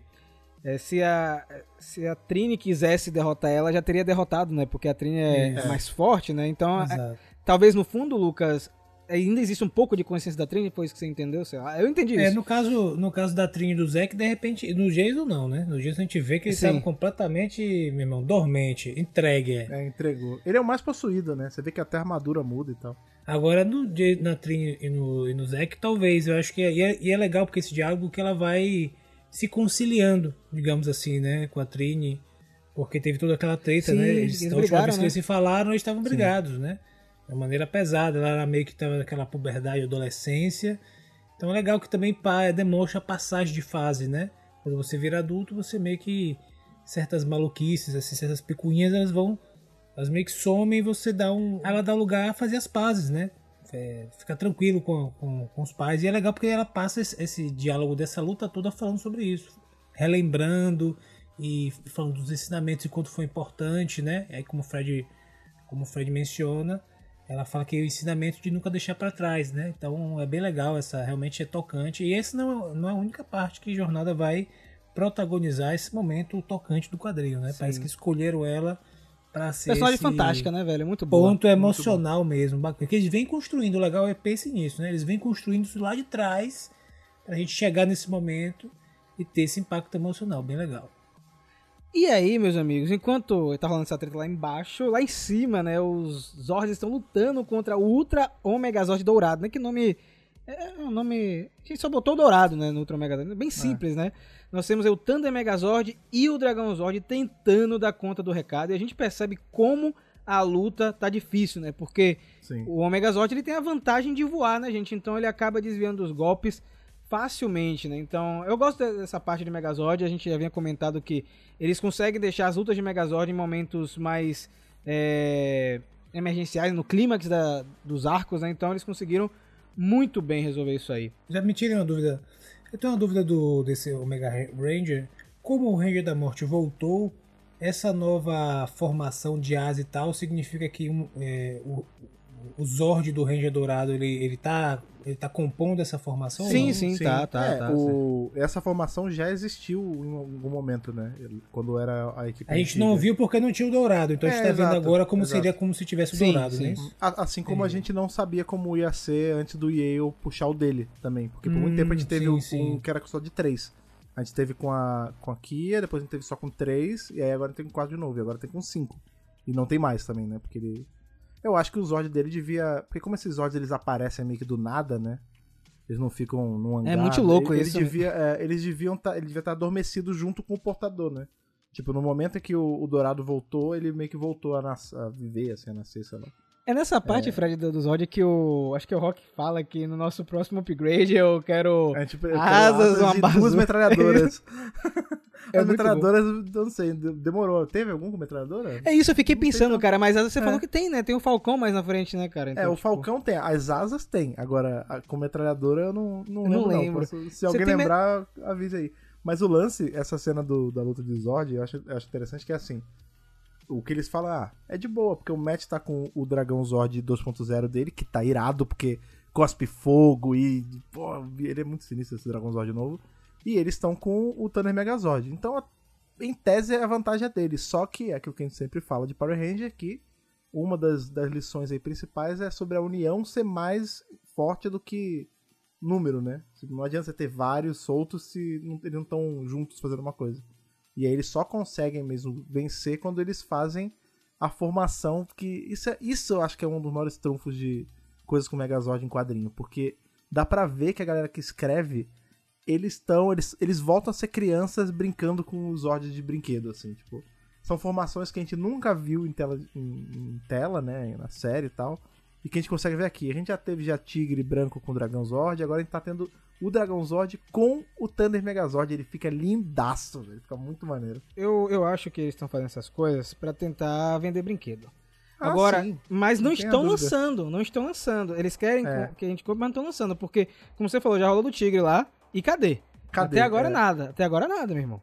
é, se, a, se a Trini quisesse derrotar ela, já teria derrotado, né, porque a Trini é, é mais forte, né, então a- talvez no fundo, Lucas, ainda existe um pouco de consciência da Trini, foi isso que você entendeu, sei lá. eu entendi É, isso. no caso, no caso da Trini e do Zack, de repente, no Jason não, né? No Jason a gente vê que ele Sim. estava completamente, meu irmão, dormente, entregue. é. É, entregou. Ele é o mais possuído, né? Você vê que até a armadura muda e tal. Agora no, na Trini e no, e no Zack, talvez, eu acho que é, e é, e é legal porque esse diálogo que ela vai se conciliando, digamos assim, né, com a Trini, porque teve toda aquela treta, Sim, né? eles Eles, última brigaram, vez que né? eles se falaram, eles estavam brigados, né? Uma maneira pesada, ela era meio que tava naquela puberdade, adolescência. Então é legal que também pá, demonstra a passagem de fase, né? Quando você vira adulto, você meio que certas maluquices, assim, certas picuinhas, elas vão elas meio que somem e você dá um. Ela dá lugar a fazer as pazes, né? É, fica tranquilo com, com, com os pais. E é legal porque ela passa esse, esse diálogo dessa luta toda falando sobre isso. Relembrando e falando dos ensinamentos e quanto foi importante, né? Aí como o Fred, como o Fred menciona, ela fala que é o ensinamento de nunca deixar para trás, né? Então é bem legal, essa realmente é tocante. E esse não, não é a única parte que Jornada vai protagonizar esse momento tocante do quadril, né? Parece que escolheram ela para ser Personagem fantástica, né, velho? Muito boa. ponto emocional mesmo, bacana. Porque eles vêm construindo, o legal é pense nisso, né? Eles vêm construindo isso lá de trás pra gente chegar nesse momento e ter esse impacto emocional, bem legal. E aí, meus amigos, enquanto tá rolando essa treta lá embaixo, lá em cima, né, os Zords estão lutando contra o Ultra Omega Zord Dourado, né? Que nome. É um nome. A gente só botou Dourado, né, no Ultra Omega Zord. Bem simples, né? Nós temos aí o Thunder Megazord e o Dragão Zord tentando dar conta do recado. E a gente percebe como a luta tá difícil, né? Porque Sim. o Omega Zord ele tem a vantagem de voar, né, gente? Então ele acaba desviando dos golpes facilmente, né? Então, eu gosto dessa parte de Megazord. A gente já havia comentado que eles conseguem deixar as lutas de Megazord em momentos mais é, emergenciais, no clímax da- dos arcos, né? Então, eles conseguiram muito bem resolver isso aí. Já me tirem uma dúvida. Eu tenho uma dúvida do, desse Omega Ranger. Como o Ranger da Morte voltou, essa nova formação de asa e tal significa que um, é, o, o Zord do Ranger Dourado ele, ele, tá, ele tá compondo essa formação? Sim, não? sim, tá, tá, É, tá. o- essa formação já existiu em algum momento, né? Quando era a equipe A gente antiga. não viu porque não tinha o Dourado, então a gente É, tá vendo exato, agora como exato. seria como se tivesse o Sim, Dourado, sim. né? Assim como a gente não sabia como ia ser antes do Yale puxar o dele também. Porque por muito Hum, tempo a gente teve sim, um, sim. um que era só de três. A gente teve com a, com a Kia, depois a gente teve só com três, e aí agora tem com quatro de novo, e agora tem com cinco. E não tem mais também, né? Porque ele. Eu acho que o Zord dele devia. Porque como esses Zords eles aparecem meio que do nada, né? Eles não ficam num hangar. muito louco ele, isso, Ele né? devia, é, eles deviam tá, ele devia estar adormecido junto com o portador, né? Tipo, no momento em que o, o Dourado voltou, ele meio que voltou a, nas- a viver, assim, a nascer, sei lá. É nessa parte, Fred, do, do Zod que o. Acho que o Rock fala que no nosso próximo upgrade eu quero. A gente eu quero Asas, uma bazuca. duas metralhadoras. É As metralhadoras, eu não sei, de- demorou. Teve algum com metralhadora? É isso, eu fiquei Não pensando, cara, mas você É. falou que tem, né? Tem o Falcão mais na frente, né, cara? É, Então, o tipo, Falcão tem, as asas tem. Agora, a- com metralhadora eu não, não Eu lembro. não lembro. Posso- se alguém me- lembrar, avise aí. Mas o lance, essa cena do- da luta de Zord, eu acho, eu acho interessante que é assim. O que eles falam, ah, é de boa, porque o Matt tá com o dragão Zord 2.0 dele, que tá irado, porque cospe fogo e. Pô, ele é muito sinistro esse dragão Zord novo. E eles estão com o Thunder Megazord. Então, em tese, a vantagem é deles. Só que é aquilo que a gente sempre fala de Power Ranger, que uma das, das lições aí principais é sobre a união ser mais forte do que número, né? Não adianta você ter vários soltos se não- eles não estão juntos fazendo uma coisa. E aí eles só conseguem mesmo vencer quando eles fazem a formação, que isso, é, isso eu acho que é um dos maiores trunfos de coisas com Megazord em quadrinho, porque dá pra ver que a galera que escreve, eles estão, eles, eles voltam a ser crianças brincando com os Zords de brinquedo, assim, tipo, são formações que a gente nunca viu em tela, em, em tela, né, na série e tal, e que a gente consegue ver aqui. A gente já teve já Tigre branco com Dragão Zord, agora a gente tá tendo o Dragão Zord com o Thunder Megazord. Ele fica lindaço, velho. Fica muito maneiro. Eu, eu acho que eles estão fazendo essas coisas pra tentar vender brinquedo. Ah, Agora, sim. mas não Não estão lançando, não estão lançando. Eles querem É. que a gente compre, mas não estão lançando. Porque, como você falou, já rolou do Tigre lá. E cadê? Cadê? Até agora É. nada. Até agora nada, meu irmão.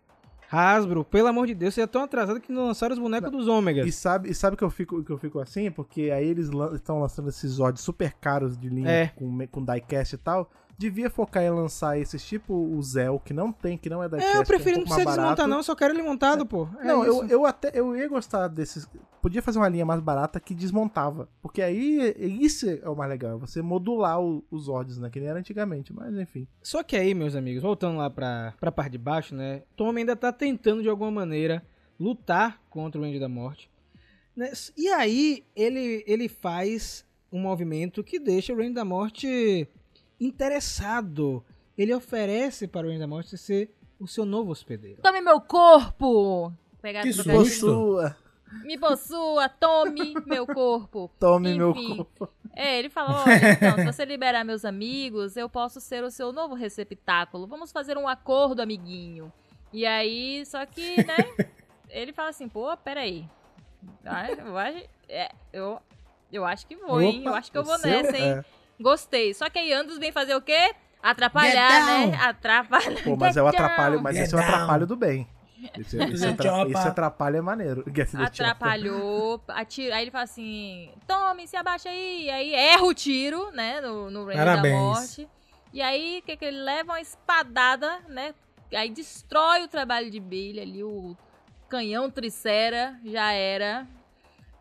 Hasbro, pelo amor de Deus, vocês já estão atrasados que não lançaram os bonecos dos Ômegas. E sabe, e sabe que eu fico que eu fico assim? Porque aí eles estão lançando esses Zords super caros de linha É. com, com diecast e tal. Devia focar em lançar esses tipo o Zell, que não tem, que não é diecast. É, eu que prefiro um não pouco precisa mais desmontar, não. Eu só quero ele montado, pô. É não, isso. eu, eu até eu ia gostar desses. Podia fazer uma linha mais barata que desmontava. Porque aí isso é o mais legal, você modular o- os Zords, né? Que nem era antigamente, mas enfim. Só que aí, meus amigos, voltando lá pra, pra parte de baixo, né? Tom ainda tá tentando, de alguma maneira, lutar contra o Range da Morte. né? E aí, ele, ele faz um movimento que deixa o Range da Morte interessado. Ele oferece para o Range da Morte ser o seu novo hospedeiro. Tome meu corpo! Pegar Que. Possua, Me possua, tome meu corpo. tome meu Enfim. corpo. É, ele falou, olha, então, se você liberar meus amigos, eu posso ser o seu novo receptáculo. Vamos fazer um acordo, amiguinho. E aí, só que, né, ele fala assim, pô, peraí. Eu acho, é, eu, eu acho que vou, hein? Eu acho que eu vou seu? nessa, hein? É. Gostei. Só que aí Andros vem fazer o quê? Atrapalhar, né? down. Pô, Atrapalhar. mas é o atrapalho, mas Get esse é o atrapalho do bem. Esse, esse, esse atrapalho é maneiro. Atrapalhou, atira, aí ele fala assim: tome, se abaixa aí. Aí erra o tiro, né? No, no Reino da. Morte. E aí, o que, que ele leva? Uma espadada, né? Aí destrói o trabalho de Billy ali, o canhão tricera, já era.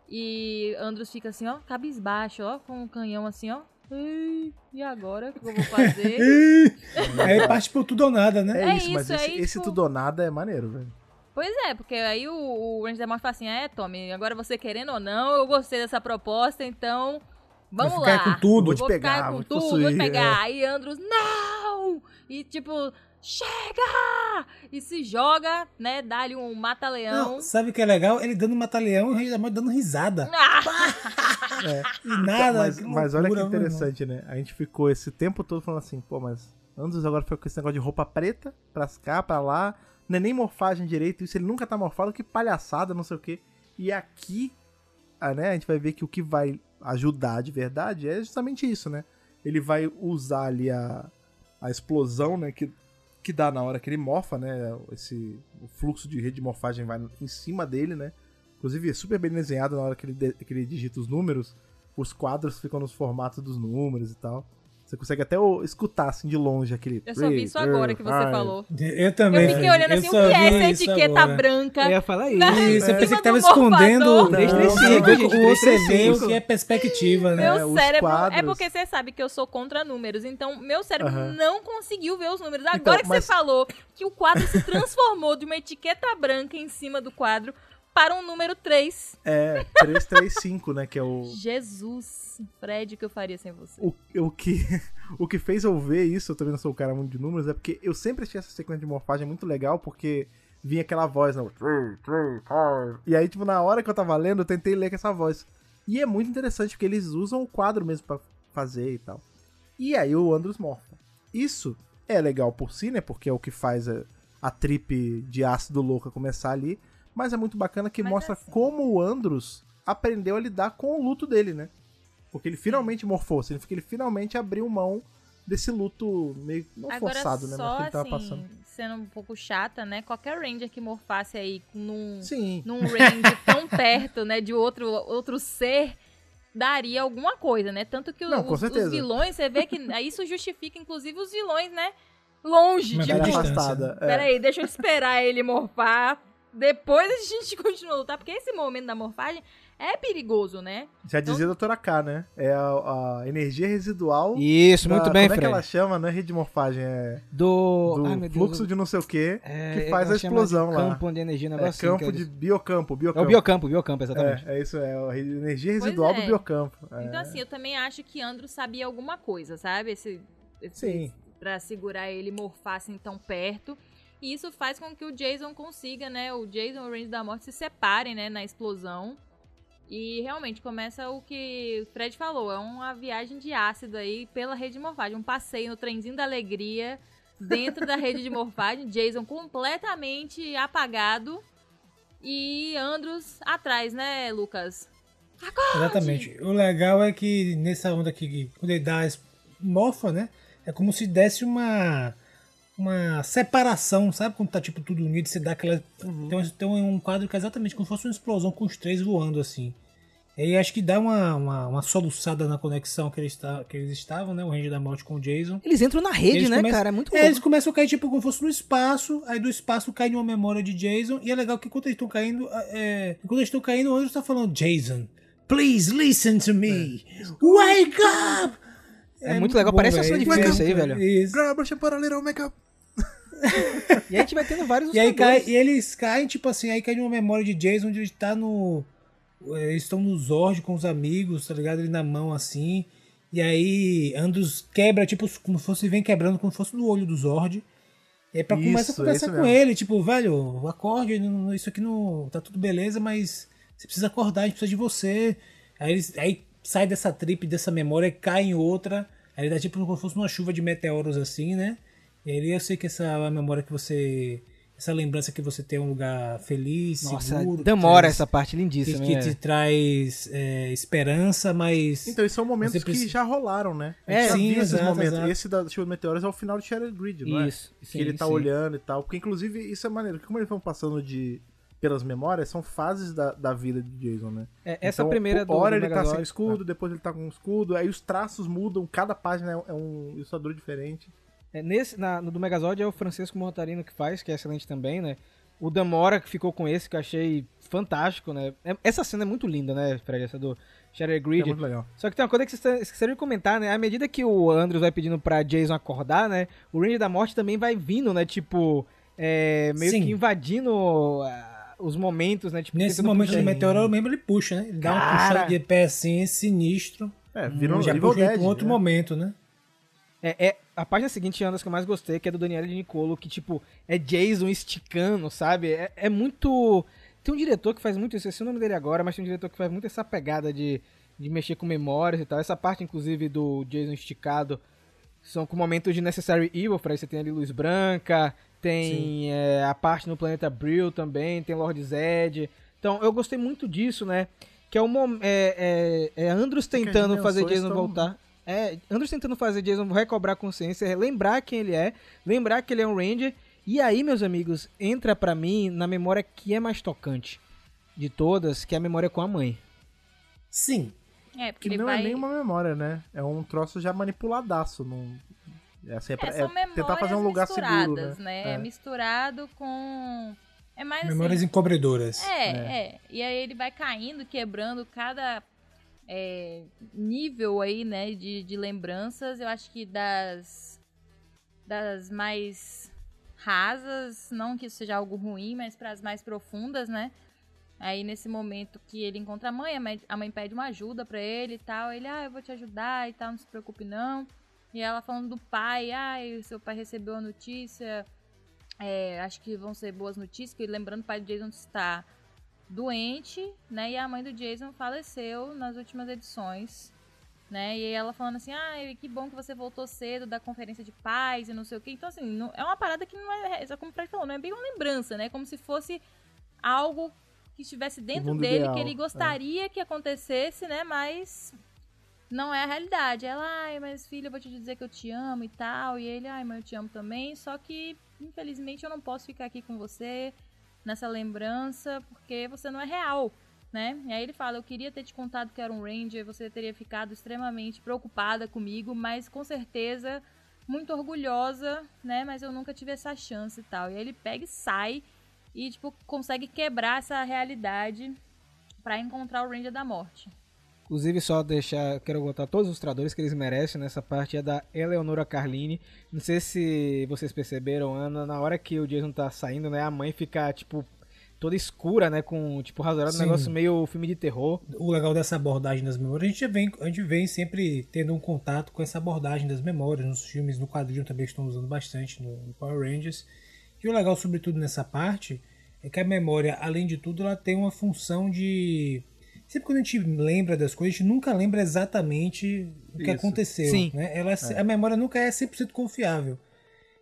E Andros fica assim, ó, cabisbaixo, ó, com o canhão assim, ó. E agora? O que eu vou fazer? Aí parte por tudo ou nada, né? É, É isso, mas isso, esse, aí, esse tudo ou nada é maneiro, velho. Pois é, porque aí o, o Ranger da Morte fala assim: é, Tommy, agora você querendo ou não, eu gostei dessa proposta, então. Vamos ficar lá. com tudo. Vou te Vou pegar, ficar com vou te tudo, possuir, vou te pegar. é. Aí Andros, não! E tipo, chega! E se joga, né? Dá-lhe um mata-leão. Sabe o que é legal? Ele dando mata-leão e o Rei da Morte dando risada. Ah! E nada. mas que mas olha que irmão. interessante, né? A gente ficou esse tempo todo falando assim, pô, mas Andros agora foi com esse negócio de roupa preta, pra cá, pra lá. Não é nem morfagem direito, isso ele nunca tá morfado, que palhaçada, não sei o quê. E aqui, ah, né, a gente vai ver que o que vai ajudar de verdade é justamente isso, né? Ele vai usar ali a, a explosão, né, que, que dá na hora que ele morfa, né? Esse, o fluxo de rede de morfagem vai em cima dele, né? Inclusive, é super bem desenhado na hora que ele, de- que ele digita os números. Os quadros ficam nos formatos dos números e tal. Você consegue até o- escutar, assim, de longe aquele... Eu só vi isso agora que você Ai. falou. Eu também. Eu fiquei olhando eu assim, o que é essa etiqueta agora. branca? Eu ia falar isso. Isso, eu pensei que tava escondendo. 335, Não, gente, Você vê 335. o que é perspectiva, né? Meu É, cérebro. É porque você sabe que eu sou contra números. Então, meu cérebro não conseguiu ver os números. Agora Então, que mas- você falou que o quadro se transformou de uma etiqueta branca em cima do quadro para um número 3. É, 335, né? Que é o, Jesus, Fred, o que eu faria sem você? o, o, que, o que fez eu ver isso, eu também não sou um cara muito de números, é porque eu sempre achei essa sequência de morfagem muito legal, porque vinha aquela voz, né? o. E aí, tipo, na hora que eu tava lendo, eu tentei ler com essa voz. E é muito interessante, porque eles usam o quadro mesmo pra fazer e tal. E aí o Andros morfa. Isso é legal por si, né? Porque é o que faz a, a trip de ácido louca começar ali. Mas é muito bacana que Mas mostra assim- como o Andros aprendeu a lidar com o luto dele, né? Porque ele finalmente morfou, significa que ele finalmente abriu mão desse luto meio não Agora, forçado, né? Mas só que ele tava assim, passando. sendo um pouco chata, né? Qualquer Ranger que morfasse aí num, Sim. num range tão perto, né, de outro, outro ser, daria alguma coisa, né? Tanto que o- Não, os, os vilões, você vê que isso justifica, inclusive, os vilões, né? Longe, Mas tipo, afastada. é. peraí, deixa eu esperar ele morfar, depois a gente continua a lutar, porque esse momento da morfagem é perigoso, né? Já dizia a doutora K, né? É a, a energia residual. Isso, da- muito bem, Como é que Fred. ela chama? Não é rede de morfagem, é Do, do Ai, meu Deus, fluxo de não sei o quê. é, que faz ela a explosão lá. Campo de energia, É negócio assim, campo de eles- biocampo, É biocampo. o biocampo, biocampo, exatamente. É, é isso, é a energia residual é. do biocampo. É. Então, assim, eu também acho que Andro sabia alguma coisa, sabe? Esse, esse, Sim. Pra segurar ele e morfar assim tão perto. E isso faz com que o Jason consiga, né? O Jason e o Range da Morte se separem, né? Na explosão. E realmente começa o que o Fred falou: é uma viagem de ácido aí pela rede de morfagem. Um passeio no trenzinho da alegria dentro da rede de morfagem. Jason completamente apagado. E Andros atrás, né, Lucas? Exatamente. O legal é que nessa onda aqui, quando ele dá as mofa, né? É como se desse uma uma separação, sabe? Quando tá tipo tudo unido, você dá aquela. Tem, um- tem um quadro que é exatamente como se fosse uma explosão com os três voando assim. E aí acho que dá uma, uma, uma soluçada na conexão que eles, tá, que eles estavam, né? O Range da Morte com o Jason. Eles entram na rede, né, começam- cara? É muito É, eles começam a cair tipo como se fosse no espaço, aí do espaço cai numa memória de Jason, e é legal que enquanto eles estão caindo, é, enquanto eles estão caindo, o Andrew tá falando, Jason, please listen to me, wake up! É muito legal, parece uma cena de velho. filme isso aí, velho. Isso. Grab a little makeup. E a gente vai tendo vários E aí cai, e eles caem, tipo assim, aí cai numa memória de Jason onde ele tá no. Eles estão no Zord com os amigos, tá ligado? Ele na mão assim. E aí Andros quebra, tipo, como se fosse vem quebrando, como se fosse no olho do Zord. E aí pra Isso, começa a conversar com mesmo. ele, tipo, velho, acorde, não- isso aqui não. tá tudo beleza, mas você precisa acordar, a gente precisa de você. Aí, eles, aí sai dessa trip, dessa memória, cai em outra. Aí ele tá tipo como se fosse uma chuva de meteoros assim, né? E aí eu sei que essa é memória que você. Essa lembrança que você tem um lugar feliz, Nossa, seguro. que demora traz- essa parte Que, lindíssima. que né? te traz é, esperança, mas. Então, esses são momentos Você que precisa- já rolaram, né? A É, sim, viu esses exato, momentos. exato. Esse da Chuva de Meteoros é o final de Shattered Grid, não é? Isso. que ele tá sim. olhando e tal. Porque, inclusive, isso é maneiro. Como eles vão passando de pelas memórias, são fases da, da vida de Jason, né? É, essa Então, primeira do hora do ele tá sem escudo, depois ele tá com um escudo, aí os traços mudam, cada página é- é um ilustrador diferente. É, nesse, na, no do Megazord é o Francisco Montarino que faz, que é excelente também, né? O Damora que ficou com esse, que eu achei fantástico, né? É- essa cena é muito linda, né, Fred? Essa do Shattered É Grid. muito legal. Só que tem uma coisa que vocês esqueceram de comentar, né? À medida que o Andrews vai pedindo pra Jason acordar, né? O Ranger da Morte também vai vindo, né? Tipo, é, meio Sim. que invadindo ah, os momentos, né? Tipo, Nesse momento do meteoro mesmo ele puxa, né? Ele dá Cara. puxada de pé assim, sinistro. É, virou já Evil puxa pra um outro né? momento, né? É, é a página seguinte, Andras, que eu mais gostei, que é do Daniel de Nicolo, que, tipo, é Jason esticando, sabe? É, é muito... Tem um diretor que faz muito isso, eu sei o nome dele agora, mas tem um diretor que faz muito essa pegada de, de mexer com memórias e tal. Essa parte, inclusive, do Jason esticado São com momentos de Necessary Evil, pra aí você tem ali Luz Branca, tem é, a parte no planeta Brill também, tem Lord Zed. Então, eu gostei muito disso, né? Que é o é, é, é as tentando fazer Jason voltar. É, Andrews tentando fazer Jason recobrar a consciência, é lembrar quem ele é, lembrar que ele é um Ranger. E aí, meus amigos, entra pra mim na memória que é mais tocante de todas, que é a memória com a mãe. Sim. É, porque Que não vai... é nem uma memória, né? É um troço já manipuladaço. Não... É, assim, é, pra- É, é tentar fazer um lugar seguro, misturadas, né? né? É. Misturado com... É mais Memórias assim... encobridoras. É, é, E aí ele vai caindo, quebrando cada é, nível aí, né, de, de lembranças. Eu acho que das, das mais rasas, não que isso seja algo ruim, mas para as mais profundas, né? Aí nesse momento que ele encontra a mãe, a mãe, pede uma ajuda pra ele e tal. Ele, ah, eu vou te ajudar e tal, não se preocupe não. E ela falando do pai, ah, seu pai recebeu a notícia, é, acho que vão ser boas notícias, lembrando o pai do Jason está doente, né? E a mãe do Jason faleceu nas últimas edições, né? E ela falando assim, ah, que bom que você voltou cedo da conferência de paz e não sei o quê. Então, assim, não- é uma parada que não é, é como o Fred falou, não é bem uma lembrança, né? Como se fosse algo que estivesse dentro dele, ideal, que ele é. gostaria que acontecesse, né? Mas não é a realidade. Ela, ai, mas filho, eu vou te dizer que eu te amo e tal. E ele, ai, mãe, eu te amo também. Só que, infelizmente, eu não posso ficar aqui com você nessa lembrança porque você não é real, né? E aí ele fala, eu queria ter te contado que era um Ranger, você teria ficado extremamente preocupada comigo, mas com certeza muito orgulhosa, né? Mas eu nunca tive essa chance e tal. E aí ele pega e sai e, tipo, consegue quebrar essa realidade pra encontrar o Ranger da Morte. Inclusive, só deixar, quero botar todos os tradores que eles merecem nessa parte é da Eleonora Carlini. Não sei se vocês perceberam, Ana, na hora que o Jason tá saindo, né, a mãe fica, tipo, toda escura, né, com, tipo, rasurado, um negócio meio filme de terror. O legal dessa abordagem das memórias, a gente, vem, a gente vem sempre tendo um contato com essa abordagem das memórias. Nos filmes, no quadrinho também estão usando bastante no, no Power Rangers. E o legal, sobretudo nessa parte, é que a memória, além de tudo, ela tem uma função de. Sempre quando a gente lembra das coisas, a gente nunca lembra exatamente o que Isso. aconteceu. Sim. Né? Ela, A memória nunca é 100% confiável.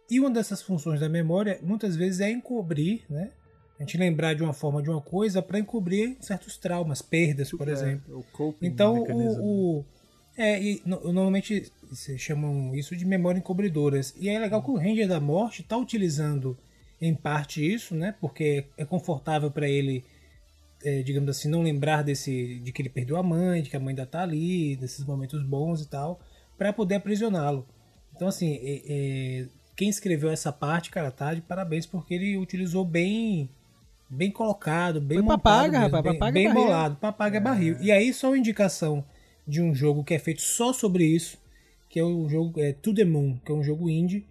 E uma dessas funções da memória, muitas vezes, é encobrir, né? A gente lembrar de uma forma de uma coisa para encobrir certos traumas, perdas, por exemplo. É, o coping Então, o, o- é, e no- normalmente se chamam isso de memória encobridoras. E é legal que o Ranger da Morte está utilizando em parte isso, né? Porque é confortável para ele, é, digamos assim, não lembrar desse de que ele perdeu a mãe, de que a mãe ainda tá ali, desses momentos bons e tal, para poder aprisioná-lo. Então, assim, é- é, quem escreveu essa parte, cara, tá de parabéns porque ele utilizou bem bem colocado, bem Foi montado, papaga, mesmo, rapaz, bem, papaga bem bolado, papaga é barril. E aí só uma indicação de um jogo que é feito só sobre isso, que é o jogo é, To The Moon, que é um jogo indie,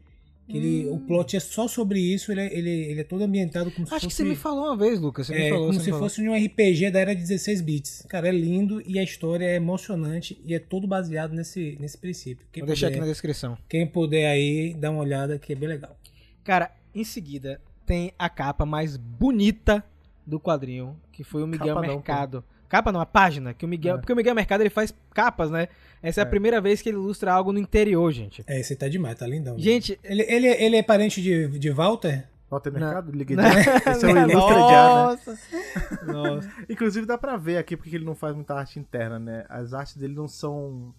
que ele, o plot é só sobre isso, ele, é- ele, ele é todo ambientado como se Acho que fosse... você me falou uma vez, Lucas. Você me É, falou, como você se me falou. fosse um RPG da era de 16 bits. Cara, é lindo e a história é emocionante e é todo baseado nesse, nesse princípio. Quem Vou deixar aqui puder, na descrição. quem puder aí, dá uma olhada que é bem legal. Cara, em seguida tem a capa mais bonita do quadrinho, que foi o Miguel Capa não, Mercado. capa não, a página, que o Miguel, É. porque o Miguel Mercado ele faz capas, né? Essa é, a É. primeira vez que ele ilustra algo no interior, gente. É, esse tá demais, tá lindão. Gente, Ele, ele, ele é parente de, de Walter? Walter. Mercado. Não. Esse é o ilustra já, né? Nossa. Nossa. Inclusive dá pra ver aqui porque ele não faz muita arte interna, né? As artes dele não são.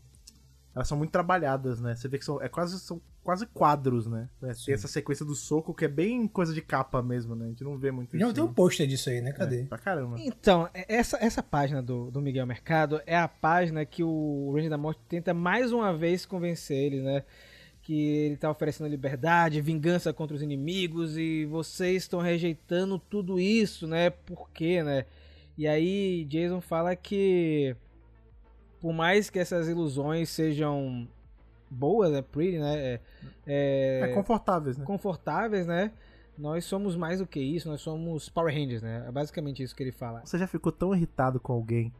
Elas são muito trabalhadas, né? Você vê que são, é quase, são quase quadros, né? É. Tem essa sequência do soco que é bem coisa de capa mesmo, né? A gente não vê muito Não, isso. tem um pôster disso aí, né? É, Cadê? pra caramba. Então, essa, essa página do, do Miguel Mercado é a página que o Ranger da Morte tenta mais uma vez convencer ele, né? Que ele tá oferecendo liberdade, vingança contra os inimigos e vocês estão rejeitando tudo isso, né? Por quê, né? E aí Jason fala que por mais que essas ilusões sejam boas, é pretty, né? É, é- É confortáveis, né? confortáveis, né? Nós somos mais do que isso, nós somos Power Rangers, né? É basicamente isso que ele fala. Você já ficou tão irritado com alguém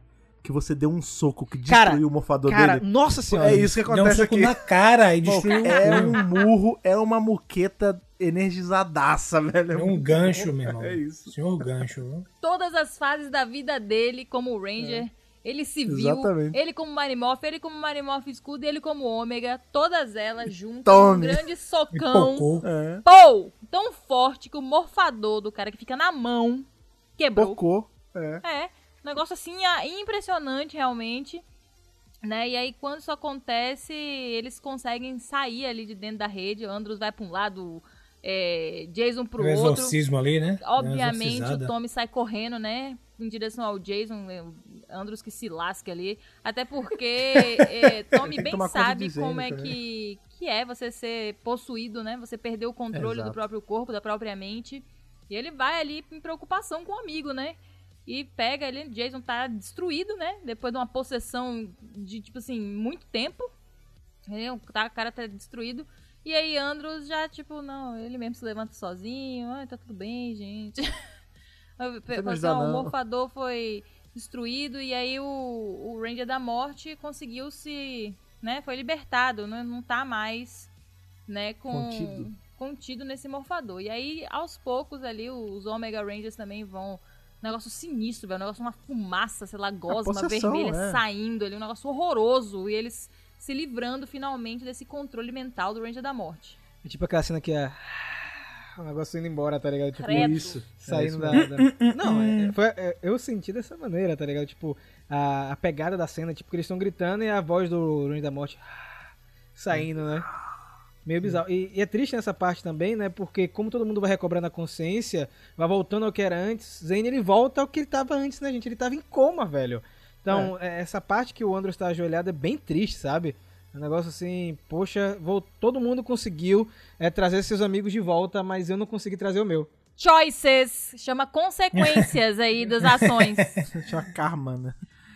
que você deu um soco que Cara, destruiu o morfador Cara, dele? nossa senhora! É isso que Deu um acontece soco aqui. na cara e Pô, destruiu é o um murro, é uma muqueta energizadaça, velho. É um gancho, meu irmão. É isso. Senhor gancho. viu? Todas as fases da vida dele como Ranger, Ele se viu, Exatamente. ele como Marimorph, ele como Marimorph Escudo e ele como Ômega, todas elas juntas, um grande socão. É. Pou! Tão forte que o morfador do cara que fica na mão quebrou. Pocou. É. É, um negócio assim ah, impressionante realmente. Né? E aí, quando isso acontece, eles conseguem sair ali de dentro da rede. O Andros vai pra um lado, é, Jason pro O outro. exorcismo ali, né? Obviamente, o Tommy sai correndo, né? Em direção ao Jason, Andros que se lasque ali. Até porque é, Tommy bem sabe Zane como é também. que, que é você ser possuído, né? Você perder o controle do Exato. próprio corpo, da própria mente. E ele vai ali em preocupação com o amigo, né? E pega ele, Jason tá destruído, né? Depois de uma possessão de, tipo assim, muito tempo. Entendeu? Tá, o cara tá destruído. E aí Andros já, tipo, não, ele mesmo se levanta sozinho. Ai, tá tudo bem, gente. Assim, o morfador foi destruído e aí o, o Ranger da Morte conseguiu se, né, foi libertado, não, não tá mais, né, com Contido. contido nesse morfador. E aí, aos poucos ali, os Omega Rangers também vão negócio sinistro, velho, um negócio uma fumaça, sei lá, gosma possessão, vermelha é. saindo ali, um negócio horroroso e eles se livrando finalmente desse controle mental do Ranger da Morte. É tipo aquela cena que é. O negócio indo embora, tá ligado? Tipo, Credo. Isso. saindo É da. isso da- Não, é, foi, é, eu senti dessa maneira, tá ligado? Tipo, a, a pegada da cena, tipo, que eles estão gritando e a voz do Ranger da Morte saindo, né? Meio bizarro. E, e é triste nessa parte também, né? Porque como todo mundo vai recobrando a consciência, vai voltando ao que era antes, Zane ele volta ao que ele tava antes, né, gente? Ele tava em coma, velho. Então, é, essa parte que o Andros tá ajoelhado é bem triste, sabe? É um negócio assim, poxa, vol- todo mundo conseguiu é, trazer seus amigos de volta, mas eu não consegui trazer o meu. Choices, chama consequências aí das ações. Chama karma, né?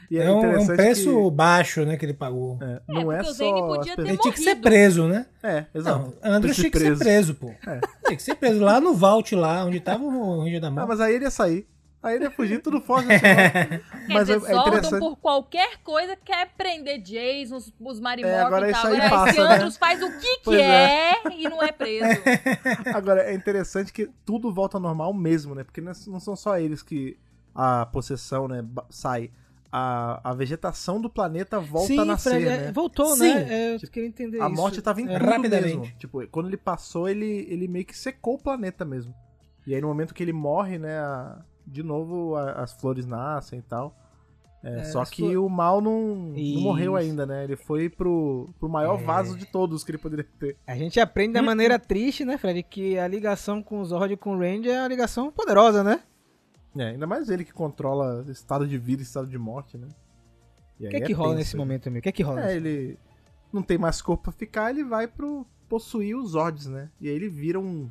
E É, um, é um preço que- baixo, né, que ele pagou. é, não é, porque o só. Zane podia Ele tinha que ser preso, né? É, exato. Não, Ter tinha que ser preso, pô. É. Tinha que ser preso lá no Vault, lá, onde tava o Ranger da Ah, Morte. mas aí ele ia sair. Aí ele ia fugir tudo fora. assim. Quer mas é, dizer, é Sordon, interessante. por qualquer coisa, quer prender Jason, os, os Marimorph É, agora e tal. isso aí Agora passa, né? Andros faz o que Pois quer e não é preso. Agora, é interessante que tudo volta ao normal mesmo, né? Porque não não são só eles que a possessão, né, sai. A, a vegetação do planeta volta Sim, a nascer, Fred, é, né? voltou, Sim. né? É, eu queria entender A isso. morte tava em É, tudo rapidamente. mesmo. Tipo, quando ele passou, ele, ele meio que secou o planeta mesmo. E aí no momento que ele morre, né, a- de novo a- as flores nascem e tal. É, É, só que o mal não, não morreu ainda, né? Ele foi pro, pro maior É. vaso de todos que ele poderia ter. A gente aprende da maneira triste, né, Fred? Que a ligação com o Zord e com o Ranger é uma ligação poderosa, né? É, ainda mais ele que controla estado de vida e estado de morte, né? O que é que rola tenso, nesse momento, amigo? O que é que rola? É, ele não tem mais corpo pra ficar, ele vai pro possuir os Zords, né? E aí ele vira um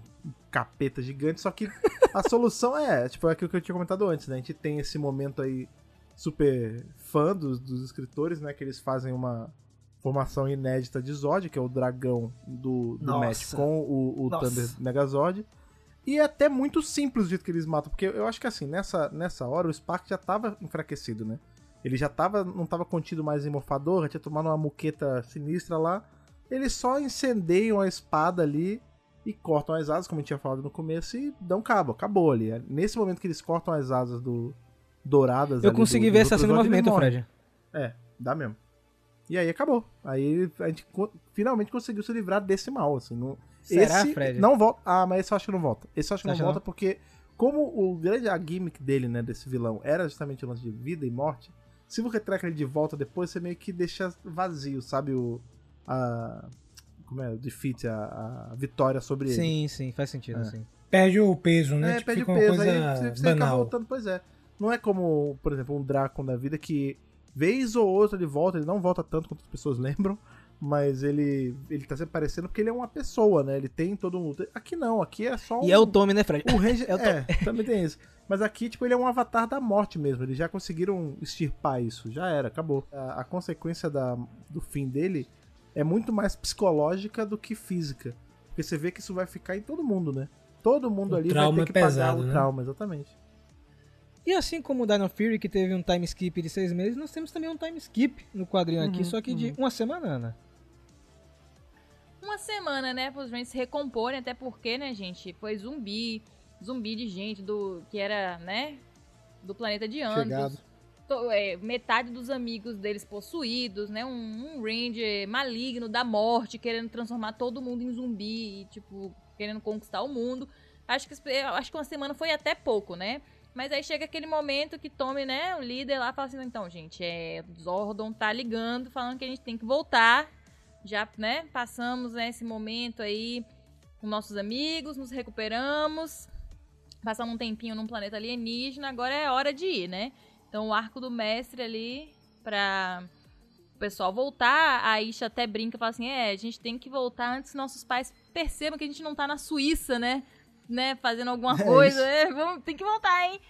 capeta gigante, só que a solução é, tipo, é aquilo que eu tinha comentado antes, né? A gente tem esse momento aí super fã dos, dos escritores, né? Que eles fazem uma formação inédita de Zod, que é o dragão do, do Nossa. match com o, o. Thunder Megazord. E é até muito simples o jeito que eles matam, porque eu acho que assim, nessa, nessa hora o Spark já tava enfraquecido, né? Ele já tava, não tava contido mais em morfador, já tinha tomado uma muqueta sinistra lá. Eles só incendeiam a espada ali e cortam as asas, como a gente tinha falado no começo, e dão cabo, acabou ali. Nesse momento que eles cortam as asas do douradas Eu consegui do- ver essa cena em movimento. Fred. É, dá mesmo. E aí acabou. Aí a gente co- finalmente conseguiu se livrar desse mal, assim. Não, Será, esse Fred? não volta. Ah, mas esse eu acho que não volta. Esse eu acho que não volta não? porque como o grande a gimmick dele, né, desse vilão, era justamente o lance de vida e morte. Se você treca ele de volta depois, você meio que deixa vazio, sabe o a como é, o defeat, a, a vitória sobre ele. Sim, sim, faz sentido, É. sim. Perde o peso, né? É, Tipo, perde o peso, coisa aí você, você acaba banal. voltando, pois é. Não é como, por exemplo, um Drácula da vida que vez ou outra ele volta, ele não volta tanto quanto as pessoas lembram, mas ele ele tá sempre aparecendo porque ele é uma pessoa, né? Ele tem todo um... Aqui não, aqui é só um... E é o Tommy, né, Fred? O Ranger, É o é, também tem isso. Mas aqui, tipo, ele é um avatar da morte mesmo. Eles já conseguiram extirpar isso. Já era, acabou. A, a consequência da, do fim dele é muito mais psicológica do que física. Porque você vê que isso vai ficar em todo mundo, né? Todo mundo O ali vai ter é que pesado, pagar o né? trauma, exatamente. E assim como o Dino Fury, que teve um time skip de seis meses, nós temos também um time skip no quadrinho aqui, Uhum, só que de uma semana, Ana. Uma semana, né, para os Rangers se recomporem, até porque, né, gente, foi zumbi, zumbi de gente do que era, né, do planeta de Andros. Chegado. É, metade dos amigos deles possuídos, né? Um, um Ranger maligno da morte, querendo transformar todo mundo em zumbi e, tipo, querendo conquistar o mundo. Acho que, acho que uma semana foi até pouco, né? Mas aí chega aquele momento que Tommy, né, o líder lá, fala assim, então, gente, é, Zordon tá ligando, falando que a gente tem que voltar. Já, né, passamos né, esse momento aí com nossos amigos, nos recuperamos, passamos um tempinho num planeta alienígena, agora é hora de ir, né? Então o arco do mestre ali pra o pessoal voltar, a Isha até brinca e fala assim: é, a gente tem que voltar antes que nossos pais percebam que a gente não tá na Suíça, né? Né, fazendo alguma É coisa. É, vamos, tem que voltar, hein?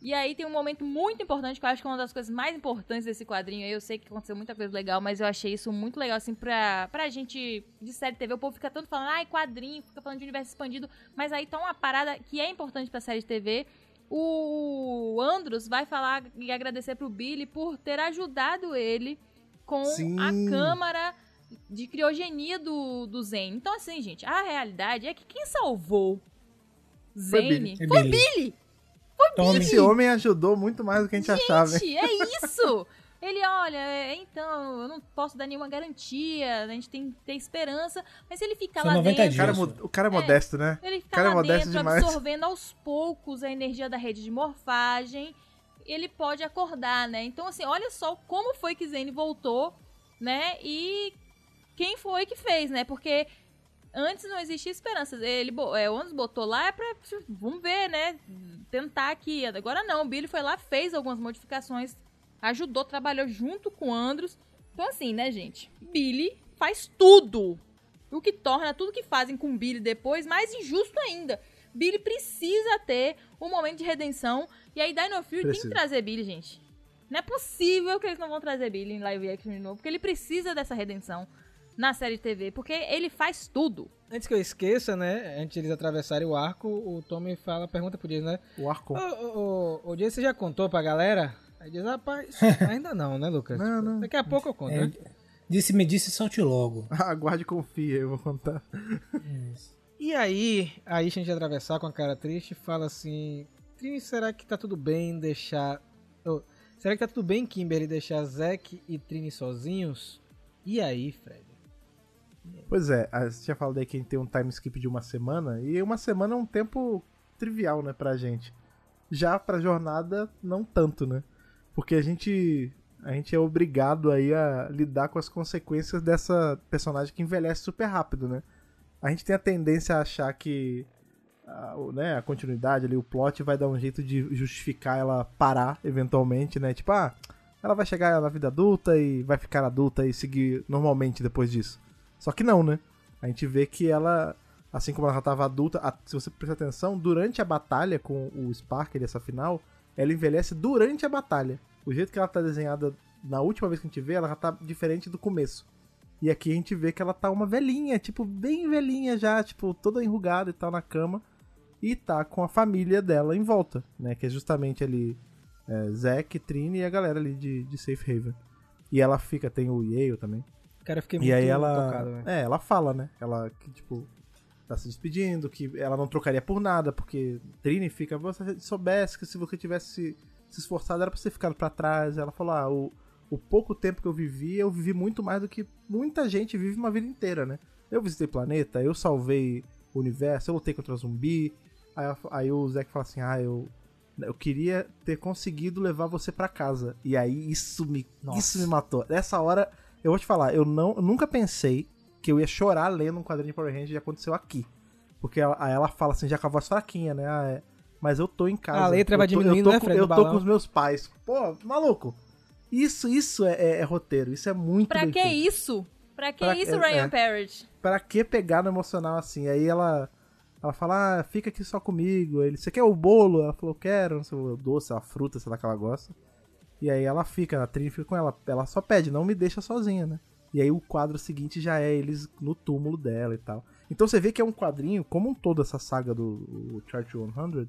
E aí tem um momento muito importante, que eu acho que é uma das coisas mais importantes desse quadrinho aí. Eu sei que aconteceu muita coisa legal, mas eu achei isso muito legal, assim, pra, pra gente de série TV. O povo fica tanto falando, ai, quadrinho, fica falando de universo expandido. Mas aí tá uma parada que é importante pra série de TV. O Andros vai falar e agradecer pro Billy por ter ajudado ele com Sim. a câmara de criogenia do, do Zane. Então, assim, gente, a realidade é que quem salvou Foi Zane Billy. É foi Billy. Billy. Tommy. Esse homem ajudou muito mais do que a gente, achava, hein? Gente, é isso! Ele, olha, é, então, eu não posso dar nenhuma garantia, a gente tem que ter esperança, mas se ele ficar São lá 90 dentro, O cara, é o cara é modesto, né? ele ficar cara é lá modesto dentro demais. absorvendo aos poucos a energia da rede de morfagem, ele pode acordar, né? Então, assim, olha só como foi que Zane voltou, né? E quem foi que fez, né? Porque antes não existia esperança. Ele, é, o Andros botou lá é pra. Vamos ver, né? Tentar aqui. Agora não, o Billy foi lá, fez algumas modificações, ajudou, trabalhou junto com o Andros. Então, assim, né, gente? Billy faz tudo. O que torna tudo que fazem com Billy depois mais injusto ainda. Billy precisa ter um momento de redenção. E aí, Dino Fury tem que trazer Billy, gente. Não é possível que eles não vão trazer Billy em live action de novo, porque ele precisa dessa redenção na série de TV, porque ele faz tudo. Antes que eu esqueça, né? Antes de eles atravessarem o arco, o Tommy fala, pergunta pro Dias, né? O Arcon. Ô, ô, ô, ô, Dias, você já contou pra galera? Aí diz, rapaz, ainda não, né, Lucas? Não, não. Daqui a pouco eu conto, É, né? disse, me disse, solte logo. Aguarde e confia, eu vou contar. E aí, aí a gente atravessar com a cara triste fala assim: Trini, será que tá tudo bem deixar. ô, será que tá tudo bem, Kimberly, deixar Zack e Trini sozinhos? E aí, Fred? Pois é, a- você tinha falado aí que a gente tem um time skip de uma semana, e uma semana é um tempo trivial, né, pra gente. Já pra jornada, não tanto, né? Porque a gente a gente é obrigado aí a lidar com as consequências dessa personagem que envelhece super rápido, né? A gente tem a tendência a achar que a, né, a continuidade ali, o plot vai dar um jeito de justificar ela parar eventualmente, né? Tipo, ah, ela vai chegar na vida adulta e vai ficar adulta e seguir normalmente depois disso. Só que não, né? A gente vê que ela, assim como ela já tava adulta, a- se você prestar atenção, durante a batalha com o Sparker, essa final, ela envelhece durante a batalha. O jeito que ela tá desenhada na última vez que a gente vê, ela já tá diferente do começo. E aqui a gente vê que ela tá uma velhinha, tipo, bem velhinha já, tipo, toda enrugada e tal na cama. E tá com a família dela em volta, né? Que é justamente ali é, Zack, Trini e a galera ali de, de Safe Haven. E ela fica, tem o Yale também. Cara, eu fiquei muito E aí ela. tocado, velho. é, ela fala, né? Ela que, tipo, tá se despedindo, que ela não trocaria por nada, porque Trini fica, você soubesse que se você tivesse se, esforçado era pra você ficar pra trás. Ela falou, ah, o, o pouco tempo que eu vivi, eu vivi muito mais do que muita gente vive uma vida inteira, né? Eu visitei planeta, eu salvei o universo, eu lutei contra zumbi. Aí, aí o Zack fala assim, ah, eu. Eu queria ter conseguido levar você pra casa. E aí isso me, Nossa. isso me matou. Nessa hora, eu vou te falar, eu, não, eu nunca pensei que eu ia chorar lendo um quadrinho de Power Rangers e aconteceu aqui. Porque ela, aí ela fala assim, já com a voz fraquinha, né? Ah, é, mas eu tô em casa. A letra vai diminuindo, eu tô né, com- Fred, Eu tô com os meus pais. Pô, maluco. Isso, isso é, é- é roteiro. Isso é muito Pra que feito. isso? Pra que Pra- isso, é- Ryan é. Parrott? Pra que pegar no emocional assim? Aí ela ela fala, ah, fica aqui só comigo. Ele, você quer o bolo? Ela falou, quero, não sei, o doce, a fruta, sei lá que ela gosta. E aí ela fica, a Trini fica com ela. Ela só pede, não me deixa sozinha, né? E aí o quadro seguinte já é eles no túmulo dela e tal. Então você vê que é um quadrinho, como um todo essa saga do Chart 100,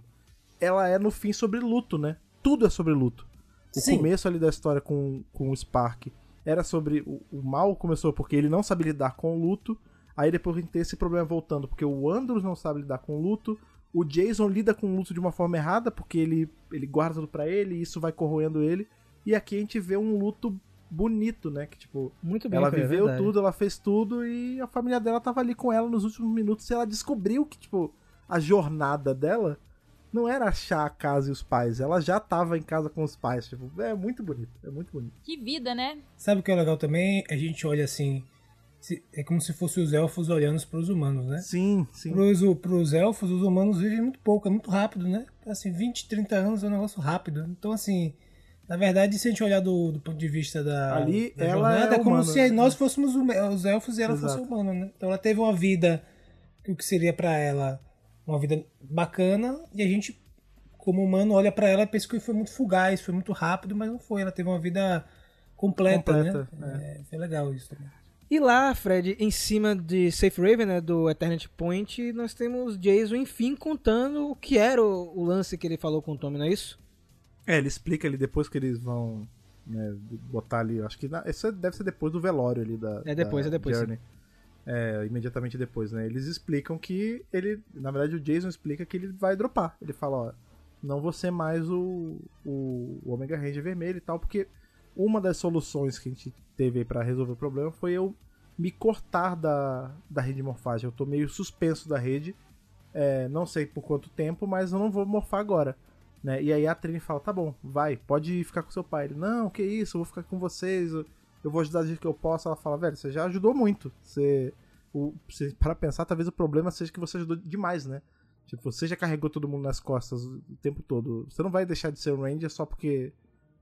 ela é no fim sobre luto, né? Tudo é sobre luto. O Sim. começo ali da história com, com o Spark era sobre. O, o mal começou porque ele não sabe lidar com o luto. Aí depois a gente tem esse problema voltando, porque o Andros não sabe lidar com o luto. O Jason lida com o luto de uma forma errada, porque ele, ele guarda tudo pra ele e isso vai corroendo ele. E aqui a gente vê um luto bonito, né? Que tipo, Muito bem. ela é viveu verdade. tudo, ela fez tudo e a família dela tava ali com ela nos últimos minutos e ela descobriu que, tipo, a jornada dela não era achar a casa e os pais, ela já tava em casa com os pais, tipo, é muito bonito, é muito bonito. Que vida, né? Sabe o que é legal também? A gente olha assim. É como se fossem os elfos olhando para os humanos, né? Sim, sim. Pros, pros elfos, os humanos vivem muito pouco, é muito rápido, né? Assim, 20, 30 anos é um negócio rápido. Então, assim, na verdade, se a gente olhar do, do ponto de vista da, Ali, da ela jornada, é é como humana, se né? nós fôssemos os elfos e ela Exato. fosse humana, né? Então ela teve uma vida, que o que seria pra ela uma vida bacana, e a gente, como humano, olha pra ela e pensa que foi muito fugaz, foi muito rápido, mas não foi. Ela teve uma vida completa, Completa, né? É, foi legal isso também. E lá, Fred, em cima de Safe Raven, né, do Eternity Point, nós temos Jason, enfim, contando o que era o, o lance que ele falou com o Tommy, não é isso? É, ele explica ali depois que eles vão né, botar ali, acho que na, isso deve ser depois do velório ali da É depois, da é depois, Journey. É, imediatamente depois, né? Eles explicam que ele, na verdade o Jason explica que ele vai dropar. Ele fala, ó, não vou ser mais o, o, o Omega Ranger vermelho e tal, porque uma das soluções que a gente teve pra resolver o problema foi eu me cortar da, da rede de morfagem. Eu tô meio suspenso da rede, é, não sei por quanto tempo, mas eu não vou morfar agora. Né? E aí a Trini fala, tá bom, vai, pode ficar com seu pai. Ele, não, que isso, eu vou ficar com vocês, eu, vou ajudar do jeito que eu posso. Ela fala, velho, você já ajudou muito. Você, o, você, para pensar, talvez o problema seja que você ajudou demais, né? Tipo, você já carregou todo mundo nas costas o tempo todo. Você não vai deixar de ser um Ranger só porque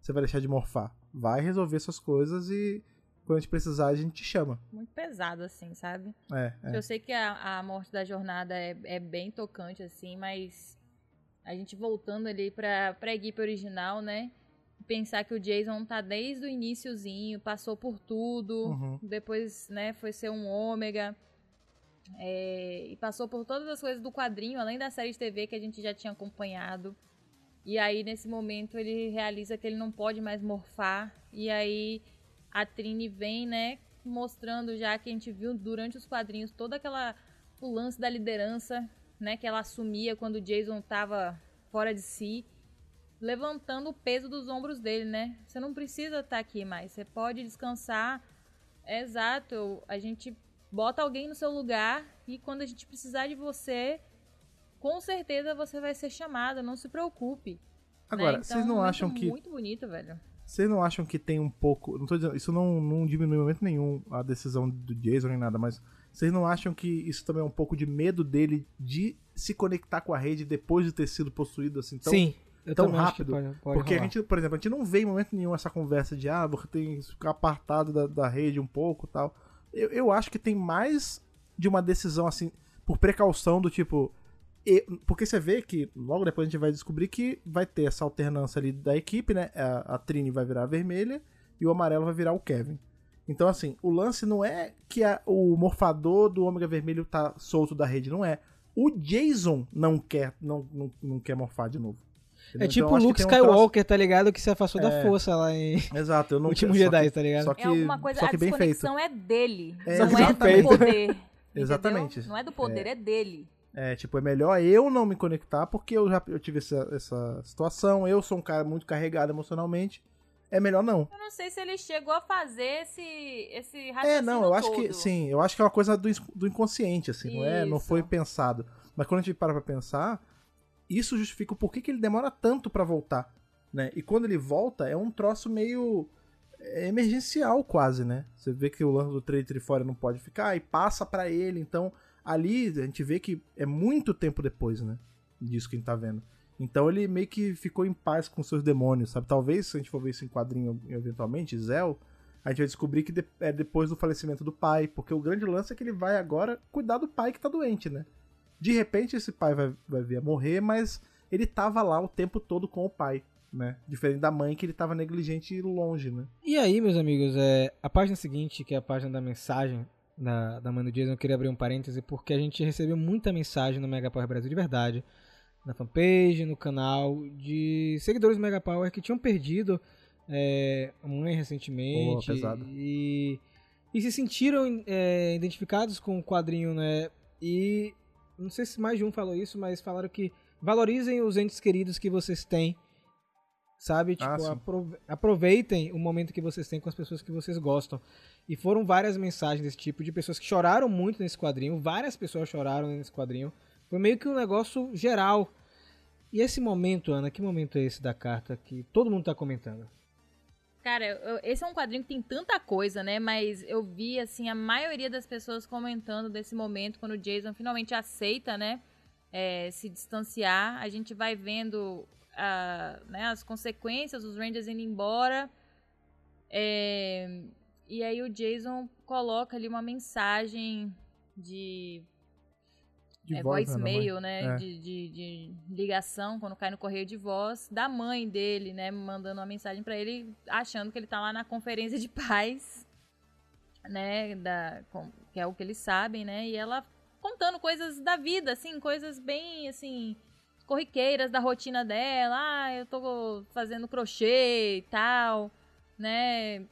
você vai deixar de morfar. Vai resolver suas coisas e quando a gente precisar, a gente te chama. Muito pesado, assim, sabe? É, é. Eu sei que a, a morte da jornada é, é bem tocante, assim, mas a gente voltando ali pra, pra equipe original, né? Pensar que o Jason tá desde o iniciozinho, passou por tudo, Uhum. depois, né, foi ser um ômega. é, e passou por todas as coisas do quadrinho, além da série de TV que a gente já tinha acompanhado. E aí, nesse momento, ele realiza que ele não pode mais morfar. E aí, a Trini vem, né, mostrando já que a gente viu durante os quadrinhos toda aquela o lance da liderança, né, que ela assumia quando o Jason tava fora de si, levantando o peso dos ombros dele, né? Você não precisa estar aqui mais, você pode descansar. É exato, a gente bota alguém no seu lugar e quando a gente precisar de você, com certeza você vai ser chamada, não se preocupe. Agora, né? vocês Então, não um momento acham que muito bonito, velho. Vocês não acham que tem um pouco. Não tô dizendo, isso não, não diminui em momento nenhum a decisão do Jason nem nada, mas vocês não acham que isso também é um pouco de medo dele de se conectar com a rede depois de ter sido possuído assim tão, Sim, tão rápido? pode- pode Porque a rolar. gente, por exemplo, a gente não vê em momento nenhum essa conversa de ah, você tem que ficar apartado da, da rede um pouco tal. Eu, eu acho que tem mais de uma decisão assim, por precaução do tipo. e- porque você vê que logo depois a gente vai descobrir que vai ter essa alternância ali da equipe, né? A, a Trini vai virar a vermelha e o amarelo vai virar o Kevin. Então, assim, o lance não é que a- o morfador do Ômega Vermelho tá solto da rede, não é. O Jason não quer, não, não, não quer morfar de novo. É Entendeu? tipo Então, o Luke tem um troço- Skywalker, tá ligado? Que se afastou da É. força lá em Exato, eu não Último Jedi, que- tá ligado? Só que, é alguma coisa, só a que bem feito. desconexão é dele, É, não é exatamente. do poder. Exatamente. Não é do poder, é, dele. É, tipo, é melhor eu não me conectar porque eu já eu tive essa, essa situação, eu sou um cara muito carregado emocionalmente. É melhor não. Eu não sei se ele chegou a fazer esse, esse raciocínio É, não, eu acho todo. que sim, eu acho que é uma coisa do, do inconsciente, assim, não é? Não Isso. foi pensado. Mas quando a gente para pra pensar, isso justifica o porquê que ele demora tanto pra voltar, né? E quando ele volta, é um troço meio é, emergencial quase, né? Você vê que o lance do trade fora não pode ficar e passa pra ele, então ali a gente vê que é muito tempo depois, né? Disso que a gente tá vendo. Então ele meio que ficou em paz com seus demônios, sabe? Talvez, se a gente for ver isso em quadrinho eventualmente, Zell, a gente vai descobrir que de- é depois do falecimento do pai, porque o grande lance é que ele vai agora cuidar do pai que tá doente, né? De repente esse pai vai, vai vir a morrer, mas ele tava lá o tempo todo com o pai, né? Diferente da mãe que ele tava negligente e longe, né? E aí, meus amigos, é, a página seguinte, que é a página da mensagem da, da mãe do Jason, eu queria abrir um parêntese, porque a gente recebeu muita mensagem no Mega Power Brasil de verdade, na fanpage, no canal, de seguidores do Mega Power que tinham perdido é, a mãe recentemente e, e se sentiram é, identificados com o quadrinho, né? E não sei se mais de um falou isso, mas falaram que valorizem os entes queridos que vocês têm sabe? Tipo, Ah, sim. aprove- aproveitem o momento que vocês têm com as pessoas que vocês gostam. E foram várias mensagens desse tipo, de pessoas que choraram muito nesse quadrinho, várias pessoas choraram nesse quadrinho. Foi meio que um negócio geral. E esse momento, Ana, que momento é esse da carta que todo mundo tá comentando? Cara, eu- esse é um quadrinho que tem tanta coisa, né? Mas eu vi, assim, a maioria das pessoas comentando desse momento, quando o Jason finalmente aceita, né? é, se distanciar. A gente vai vendo a- né, as consequências, os Rangers indo embora. É, e aí o Jason coloca ali uma mensagem de De é, voz, né, voicemail, né? É. De, de, de ligação, quando cai no correio de voz, da mãe dele, né? Mandando uma mensagem pra ele, achando que ele tá lá na conferência de paz, né? Da, com- que é o que eles sabem, né? E ela contando coisas da vida, assim, coisas bem, assim, corriqueiras da rotina dela. Ah, eu tô fazendo crochê e tal, né?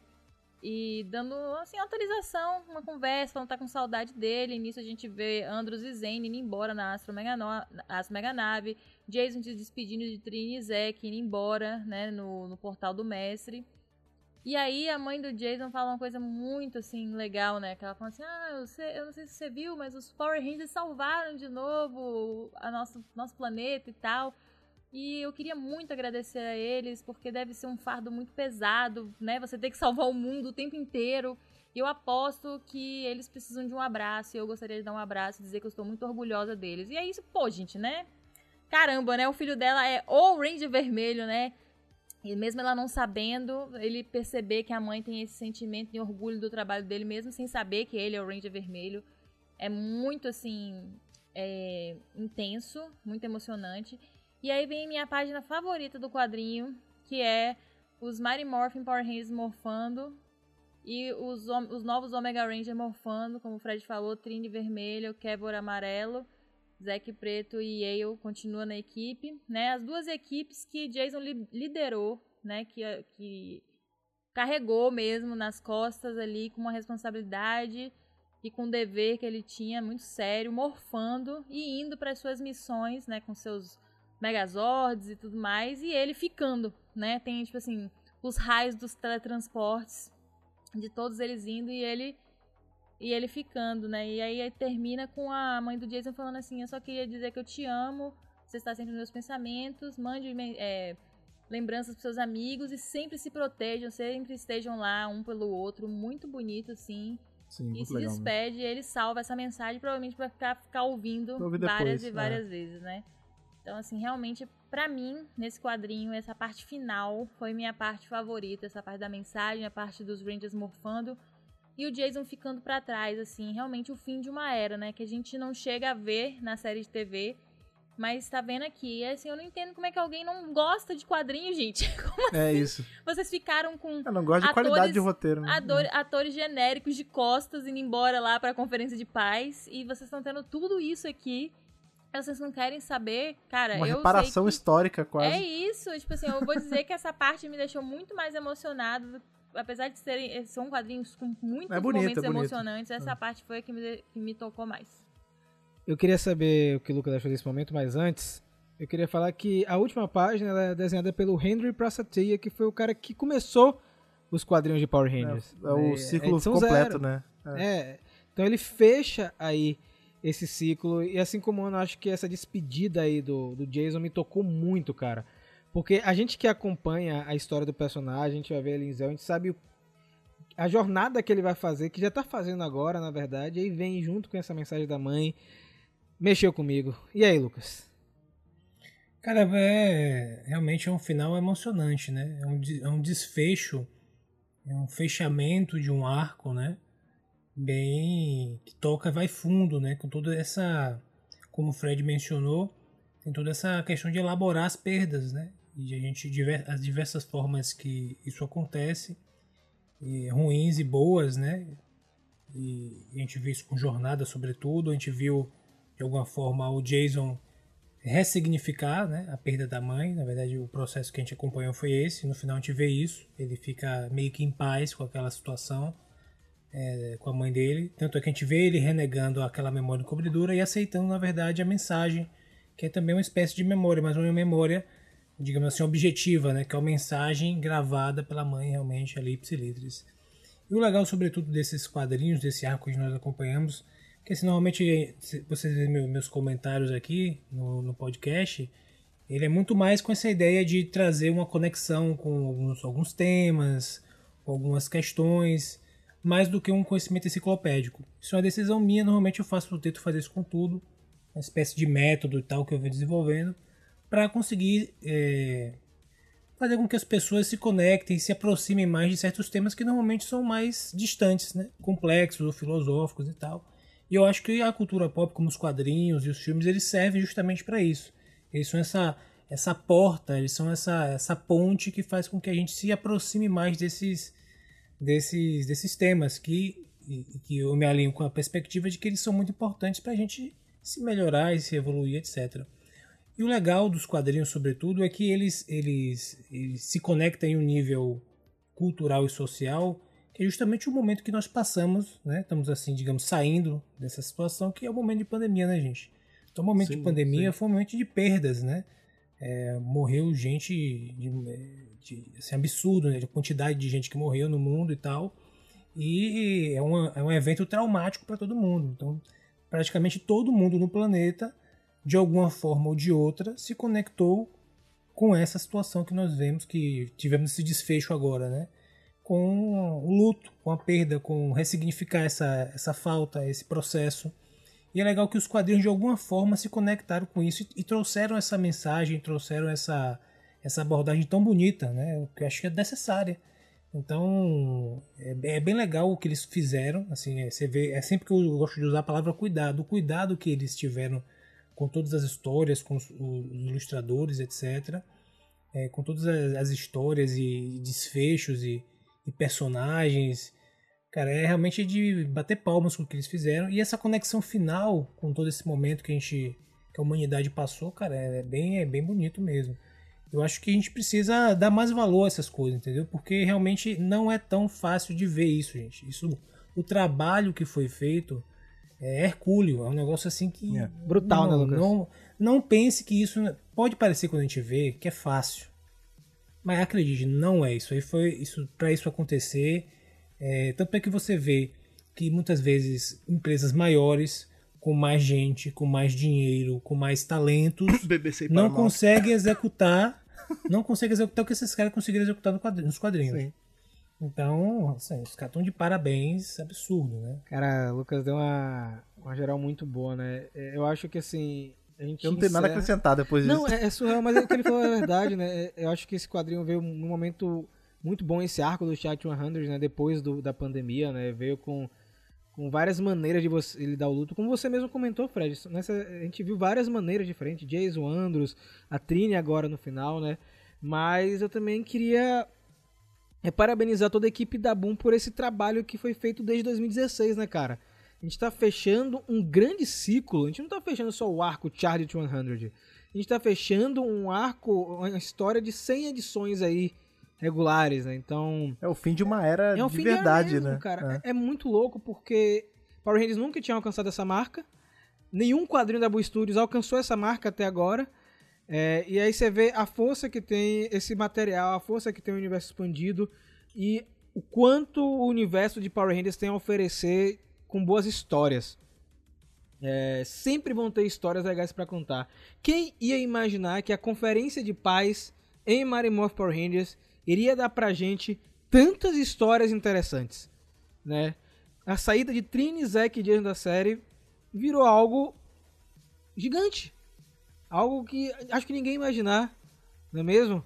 E dando, assim, autorização, uma conversa, falando que tá com saudade dele. Nisso a gente vê Andros e Zane indo embora na Astro, Megano Astro Meganave. Jason se despedindo de Trini e Zack, indo embora, né, no, no portal do mestre. E aí a mãe do Jason fala uma coisa muito, assim, legal, né? Que ela fala assim, ah, eu, sei- eu não sei se você viu, mas os Power Rangers salvaram de novo a nosso, nosso planeta e tal. E eu queria muito agradecer a eles, porque deve ser um fardo muito pesado, né? Você ter que salvar o mundo o tempo inteiro. E eu aposto que eles precisam de um abraço. E eu gostaria de dar um abraço e dizer que eu estou muito orgulhosa deles. E é isso, pô, gente, né? Caramba, né? O filho dela é o Ranger Vermelho, né? E mesmo ela não sabendo, ele perceber que a mãe tem esse sentimento de orgulho do trabalho dele, mesmo sem saber que ele é o Ranger Vermelho, é muito, assim, é, intenso, muito emocionante. E aí vem minha página favorita do quadrinho, que é os Mighty Morphin Power Rangers morfando e os, os novos Omega Ranger morfando, como o Fred falou, Trini vermelho, Kevor amarelo, Zack preto e Yale continuam na equipe, né? As duas equipes que Jason li- liderou, né? Que, que carregou mesmo nas costas ali com uma responsabilidade e com um dever que ele tinha muito sério, morfando e indo para suas missões, né? Com seus Megazords e tudo mais, e ele ficando, né? Tem, tipo assim, os raios dos teletransportes de todos eles indo e ele e ele ficando, né? E aí, termina com a mãe do Jason falando assim: Eu só queria dizer que eu te amo, você está sempre nos meus pensamentos, mande é, lembranças para seus amigos e sempre se protejam, sempre estejam lá um pelo outro. Muito bonito, assim. Sim, E muito se legal. né? despede, e ele salva essa mensagem, provavelmente vai ficar, ficar ouvindo várias e é. várias vezes, né? Então, assim, realmente, pra mim, nesse quadrinho, essa parte final foi minha parte favorita. Essa parte da mensagem, a parte dos Rangers morfando e o Jason ficando pra trás, assim, realmente o fim de uma era, né? Que a gente não chega a ver na série de TV, mas tá vendo aqui. E, assim, eu não entendo como é que alguém não gosta de quadrinho, gente. Como É isso. vocês ficaram com Eu não gosto de Atores- qualidade de roteiro, né? Ador- atores genéricos de costas indo embora lá pra conferência de paz. E vocês estão tendo tudo isso aqui. Vocês não querem saber, cara, Uma eu reparação sei que histórica quase. É isso, tipo assim, eu vou dizer que essa parte me deixou muito mais emocionada. Apesar de serem, são quadrinhos com muitos É bonito, momentos é emocionantes, essa parte foi a que me, que me tocou mais. Eu queria saber o que o Lucas achou desse momento, mas antes, eu queria falar que a última página ela é desenhada pelo Henry Prasatia, que foi o cara que começou os quadrinhos de Power Rangers. É, é o É, ciclo completo, zero. né? É. Então ele fecha aí esse ciclo. E assim como eu acho que essa despedida aí do, do Jason me tocou muito, cara. Porque a gente que acompanha a história do personagem, a gente vai ver ele em Zell, a gente sabe a jornada que ele vai fazer, que já tá fazendo agora, na verdade, e aí vem junto com essa mensagem da mãe. Mexeu comigo. E aí, Lucas? Cara, é realmente é um final emocionante, né? É um, é um desfecho, é um fechamento de um arco, né? Bem que toca, vai fundo, né? Com toda essa, como o Fred mencionou, tem toda essa questão de elaborar as perdas, né? E a gente as diversas formas que isso acontece, e ruins e boas, né? E a gente vê isso com jornada, sobretudo. A gente viu de alguma forma o Jason ressignificar né, a perda da mãe. Na verdade, o processo que a gente acompanhou foi esse. No final, a gente vê isso. Ele fica meio que em paz com aquela situação é, com a mãe dele. Tanto é que a gente vê ele renegando aquela memória encobridura e aceitando, na verdade, a mensagem, que é também uma espécie de memória, mas uma memória digamos assim, objetiva, né? Que é uma mensagem gravada pela mãe realmente ali, Ipsilitris. E o legal, sobretudo, desses quadrinhos, desse arco que nós acompanhamos, que assim, normalmente, se vocês verem meus comentários aqui no, no podcast, ele é muito mais com essa ideia de trazer uma conexão com alguns, alguns temas, algumas questões, mais do que um conhecimento enciclopédico. Isso é uma decisão minha, normalmente eu faço, eu tento fazer isso com tudo, uma espécie de método e tal que eu venho desenvolvendo, para conseguir é, fazer com que as pessoas se conectem, se aproximem mais de certos temas que normalmente são mais distantes, né? complexos ou filosóficos e tal. E eu acho que a cultura pop, como os quadrinhos e os filmes, eles servem justamente para isso. Eles são essa, essa porta, eles são essa, essa ponte que faz com que a gente se aproxime mais desses, desses, desses temas que, que eu me alinho com a perspectiva de que eles são muito importantes para a gente se melhorar e se evoluir, etc. E o legal dos quadrinhos, sobretudo, é que eles, eles, eles se conectam em um nível cultural e social, que é justamente o momento que nós passamos, né? Estamos assim, digamos, saindo dessa situação, que é o momento de pandemia, né, gente? Então, o momento sim, de pandemia sim. foi um momento de perdas, né? É, morreu gente de, de, assim, absurdo, né? De quantidade de gente que morreu no mundo e tal. E é, é um evento traumático para todo mundo. Então, praticamente todo mundo no planeta de alguma forma ou de outra, se conectou com essa situação que nós vemos, que tivemos esse desfecho agora, né? Com o luto, com a perda, com ressignificar essa, essa falta, esse processo. E é legal que os quadrinhos de alguma forma se conectaram com isso e, e trouxeram essa mensagem, trouxeram essa, essa abordagem tão bonita, né? Que eu acho que é necessária. Então é, é, bem legal o que eles fizeram. Assim, é, você vê, é sempre que eu gosto de usar a palavra cuidado, o cuidado que eles tiveram com todas as histórias, com os, os ilustradores, etc. É, com todas as, as, histórias e desfechos e, e, personagens. Cara, é realmente de bater palmas com o que eles fizeram. E essa conexão final com todo esse momento que a gente. que a humanidade passou, cara, é bem, é bem bonito mesmo. Eu acho que a gente precisa dar mais valor a essas coisas, entendeu? Porque realmente não é tão fácil de ver isso, gente. Isso, o trabalho que foi feito é hercúleo, é um negócio assim que. É. Brutal, não, né, Lucas? Não, não pense que isso. Pode parecer quando a gente vê que é fácil. Mas acredite, não é isso. Aí foi isso para isso acontecer. É, tanto é que você vê que muitas vezes empresas maiores, com mais gente, com mais dinheiro, com mais talentos, não conseguem executar. Não conseguem executar o que esses caras conseguiram executar nos quadrinhos. Sim. Então, assim, os caras estão de parabéns, absurdo, né? Cara, o Lucas deu uma, uma geral muito boa, né? É, eu acho que, assim, a gente Eu não tenho nada a acrescentar depois disso. Não, é, é surreal, mas é o que ele falou é verdade, né? É, eu acho que esse quadrinho veio num momento muito bom, esse arco do Chat 100, né? Depois do, da pandemia, né? Veio com, com várias maneiras de você lidar o luto. Como você mesmo comentou, Fred, nessa, a gente viu várias maneiras diferentes. Jason Andros, a Trini agora no final, né? Mas eu também queria é parabenizar toda a equipe da Boom por esse trabalho que foi feito desde 2016, né, cara? A gente tá fechando um grande ciclo. A gente não tá fechando só o arco Charlie 100. A gente tá fechando um arco, uma história de 100 edições aí regulares, né? Então. É o fim de uma era é de verdade, mesmo, né? Cara. É. é. muito louco porque Power Rangers nunca tinha alcançado essa marca. Nenhum quadrinho da Boom Studios alcançou essa marca até agora. É, e aí você vê a força que tem esse material, a força que tem o universo expandido e o quanto o universo de Power Rangers tem a oferecer com boas histórias. É, sempre vão ter histórias legais para contar. Quem ia imaginar que a conferência de paz em Marimorph Power Rangers iria dar pra gente tantas histórias interessantes, né? A saída de Trini, Zack e Jason da série virou algo gigante. Algo que acho que ninguém imaginar, não é mesmo?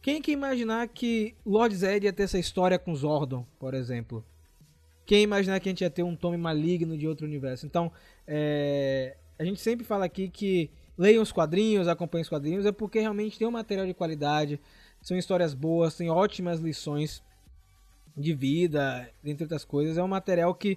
Quem que imaginar que Lord Zed ia ter essa história com Zordon, por exemplo? Quem imaginar que a gente ia ter um Tommy maligno de outro universo? Então, é, a gente sempre fala aqui que leiam os quadrinhos, acompanhem os quadrinhos, é porque realmente tem um material de qualidade, são histórias boas, tem ótimas lições de vida, entre outras coisas. É um material que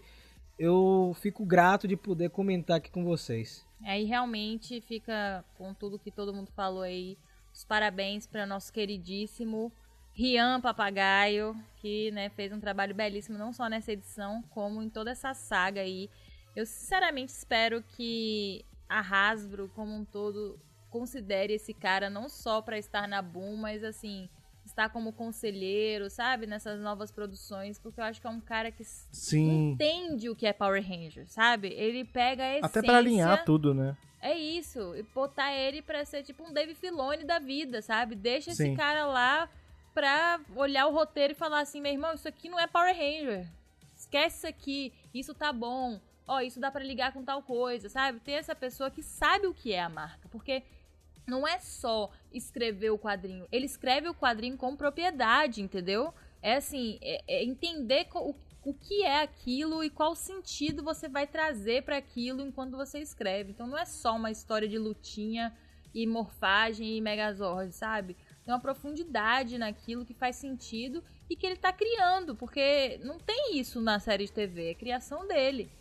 eu fico grato de poder comentar aqui com vocês. Aí realmente fica com tudo que todo mundo falou aí. Os parabéns para nosso queridíssimo Rian Papagaio, que né, fez um trabalho belíssimo não só nessa edição, como em toda essa saga aí. Eu sinceramente espero que a Hasbro, como um todo, considere esse cara não só pra estar na Boom, mas assim, estar como conselheiro, sabe? Nessas novas produções, porque eu acho que é um cara que Sim. entende o que é Power Ranger, sabe? Ele pega a essência... Até pra alinhar tudo, né? É isso, e botar ele pra ser tipo um Dave Filoni da vida, sabe? Deixa esse Sim. cara lá pra olhar o roteiro e falar assim, meu irmão, isso aqui não é Power Ranger. Esquece isso aqui, isso tá bom. Ó, isso dá pra ligar com tal coisa, sabe? Ter essa pessoa que sabe o que é a marca, porque não é só escrever o quadrinho, ele escreve o quadrinho com propriedade, entendeu? É assim, é, é entender o, o que é aquilo e qual sentido você vai trazer pra aquilo enquanto você escreve. Então não é só uma história de lutinha e morfagem e megazord, sabe? Tem uma profundidade naquilo que faz sentido e que ele tá criando, porque não tem isso na série de TV, é criação dele.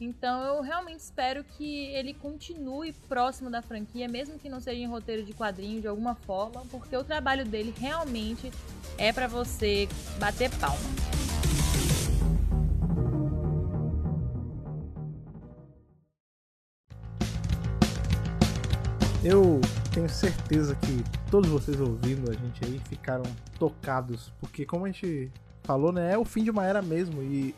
Então eu realmente espero que ele continue próximo da franquia, mesmo que não seja em roteiro de quadrinho de alguma forma, porque o trabalho dele realmente é pra você bater palma. Eu tenho certeza que todos vocês ouvindo a gente aí ficaram tocados, porque como a gente falou, né, é o fim de uma era mesmo e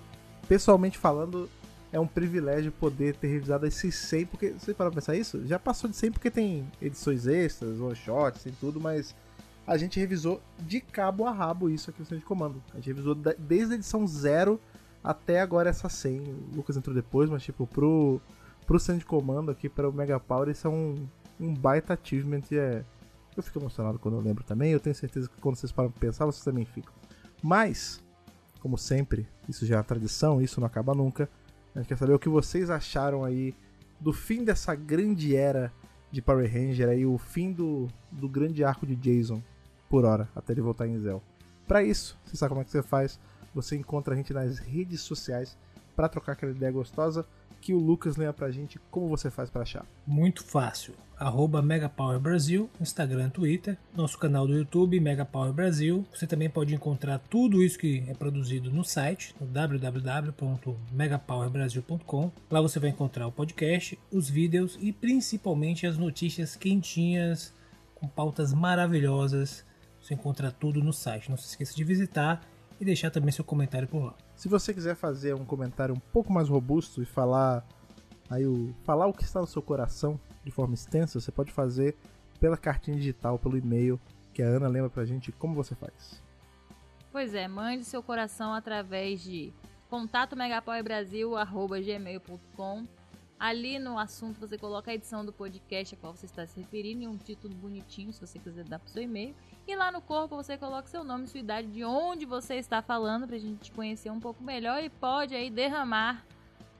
pessoalmente falando, é um privilégio poder ter revisado esses 100, porque você para pensar isso, já passou de 100 porque tem edições extras, one shots, tem tudo, mas a gente revisou de cabo a rabo isso aqui no Centro de Comando. A gente revisou desde a edição 0 até agora essa 100. O Lucas entrou depois, mas tipo, pro, pro Centro de Comando aqui, para o Mega Power, isso é um, um baita achievement e é... Eu fico emocionado quando eu lembro também, eu tenho certeza que quando vocês param pra pensar, vocês também ficam. Mas, como sempre, isso já é tradição, isso não acaba nunca. A gente quer saber o que vocês acharam aí do fim dessa grande era de Power Ranger aí, o fim do, do grande arco de Jason por hora, até ele voltar em Zell. Pra isso, você sabe como é que você faz? Você encontra a gente nas redes sociais pra trocar aquela ideia gostosa que o Lucas lembra pra gente como você faz pra achar. Muito fácil. Arroba Megapower Brasil, Instagram, Twitter, nosso canal do YouTube, Megapower Brasil. Você também pode encontrar tudo isso que é produzido no site, no www.megapowerbrasil.com. Lá você vai encontrar o podcast, os vídeos e principalmente as notícias quentinhas, com pautas maravilhosas. Você encontra tudo no site. Não se esqueça de visitar e deixar também seu comentário por lá. Se você quiser fazer um comentário um pouco mais robusto e falar aí o falar o que está no seu coração de forma extensa, você pode fazer pela cartinha digital, pelo e-mail que a Ana lembra pra gente como você faz. Pois é, mande seu coração através de contato. Ali no assunto você coloca a edição do podcast a qual você está se referindo e um título bonitinho, se você quiser dar pro seu e-mail. E lá no corpo você coloca seu nome, sua idade, de onde você está falando pra gente te conhecer um pouco melhor e pode aí derramar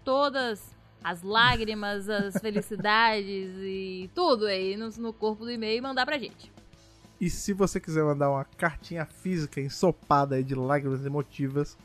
todas as lágrimas, as felicidades e tudo aí no, no corpo do e-mail e mandar pra gente. E se você quiser mandar uma cartinha física ensopada de lágrimas emotivas,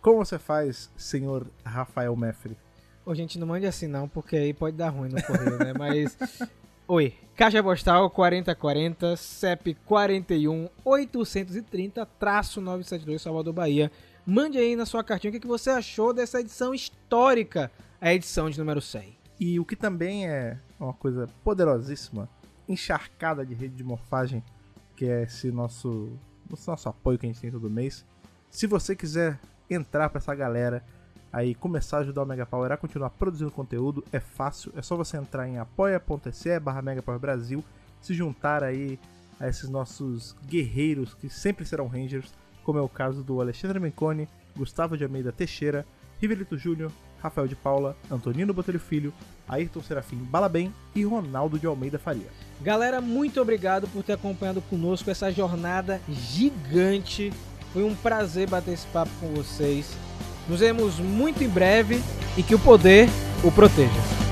como você faz, senhor Rafael Meffre? Ô, gente, não mande assim não, porque aí pode dar ruim no correio, né? Mas. Oi, Caixa Postal 4040, CEP 41 830, traço 972, Salvador, Bahia. Mande aí na sua cartinha o que que você achou dessa edição histórica, a edição de número 100. E o que também é uma coisa poderosíssima, encharcada de rede de morfagem, que é esse nosso, esse nosso apoio que a gente tem todo mês. Se você quiser entrar pra essa galera aí, começar a ajudar o Mega Power a continuar produzindo conteúdo, é fácil, é só você entrar em apoia.se barra Brasil, se juntar aí a esses nossos guerreiros que sempre serão Rangers, como é o caso do Alexandre Mencone, Gustavo de Almeida Teixeira, Rivelito Júnior, Rafael de Paula, Antonino Botelho Filho, Ayrton Serafim Balabem e Ronaldo de Almeida Faria. Galera, muito obrigado por ter acompanhado conosco essa jornada gigante. Foi um prazer bater esse papo com vocês. Nos vemos muito em breve e que o poder o proteja.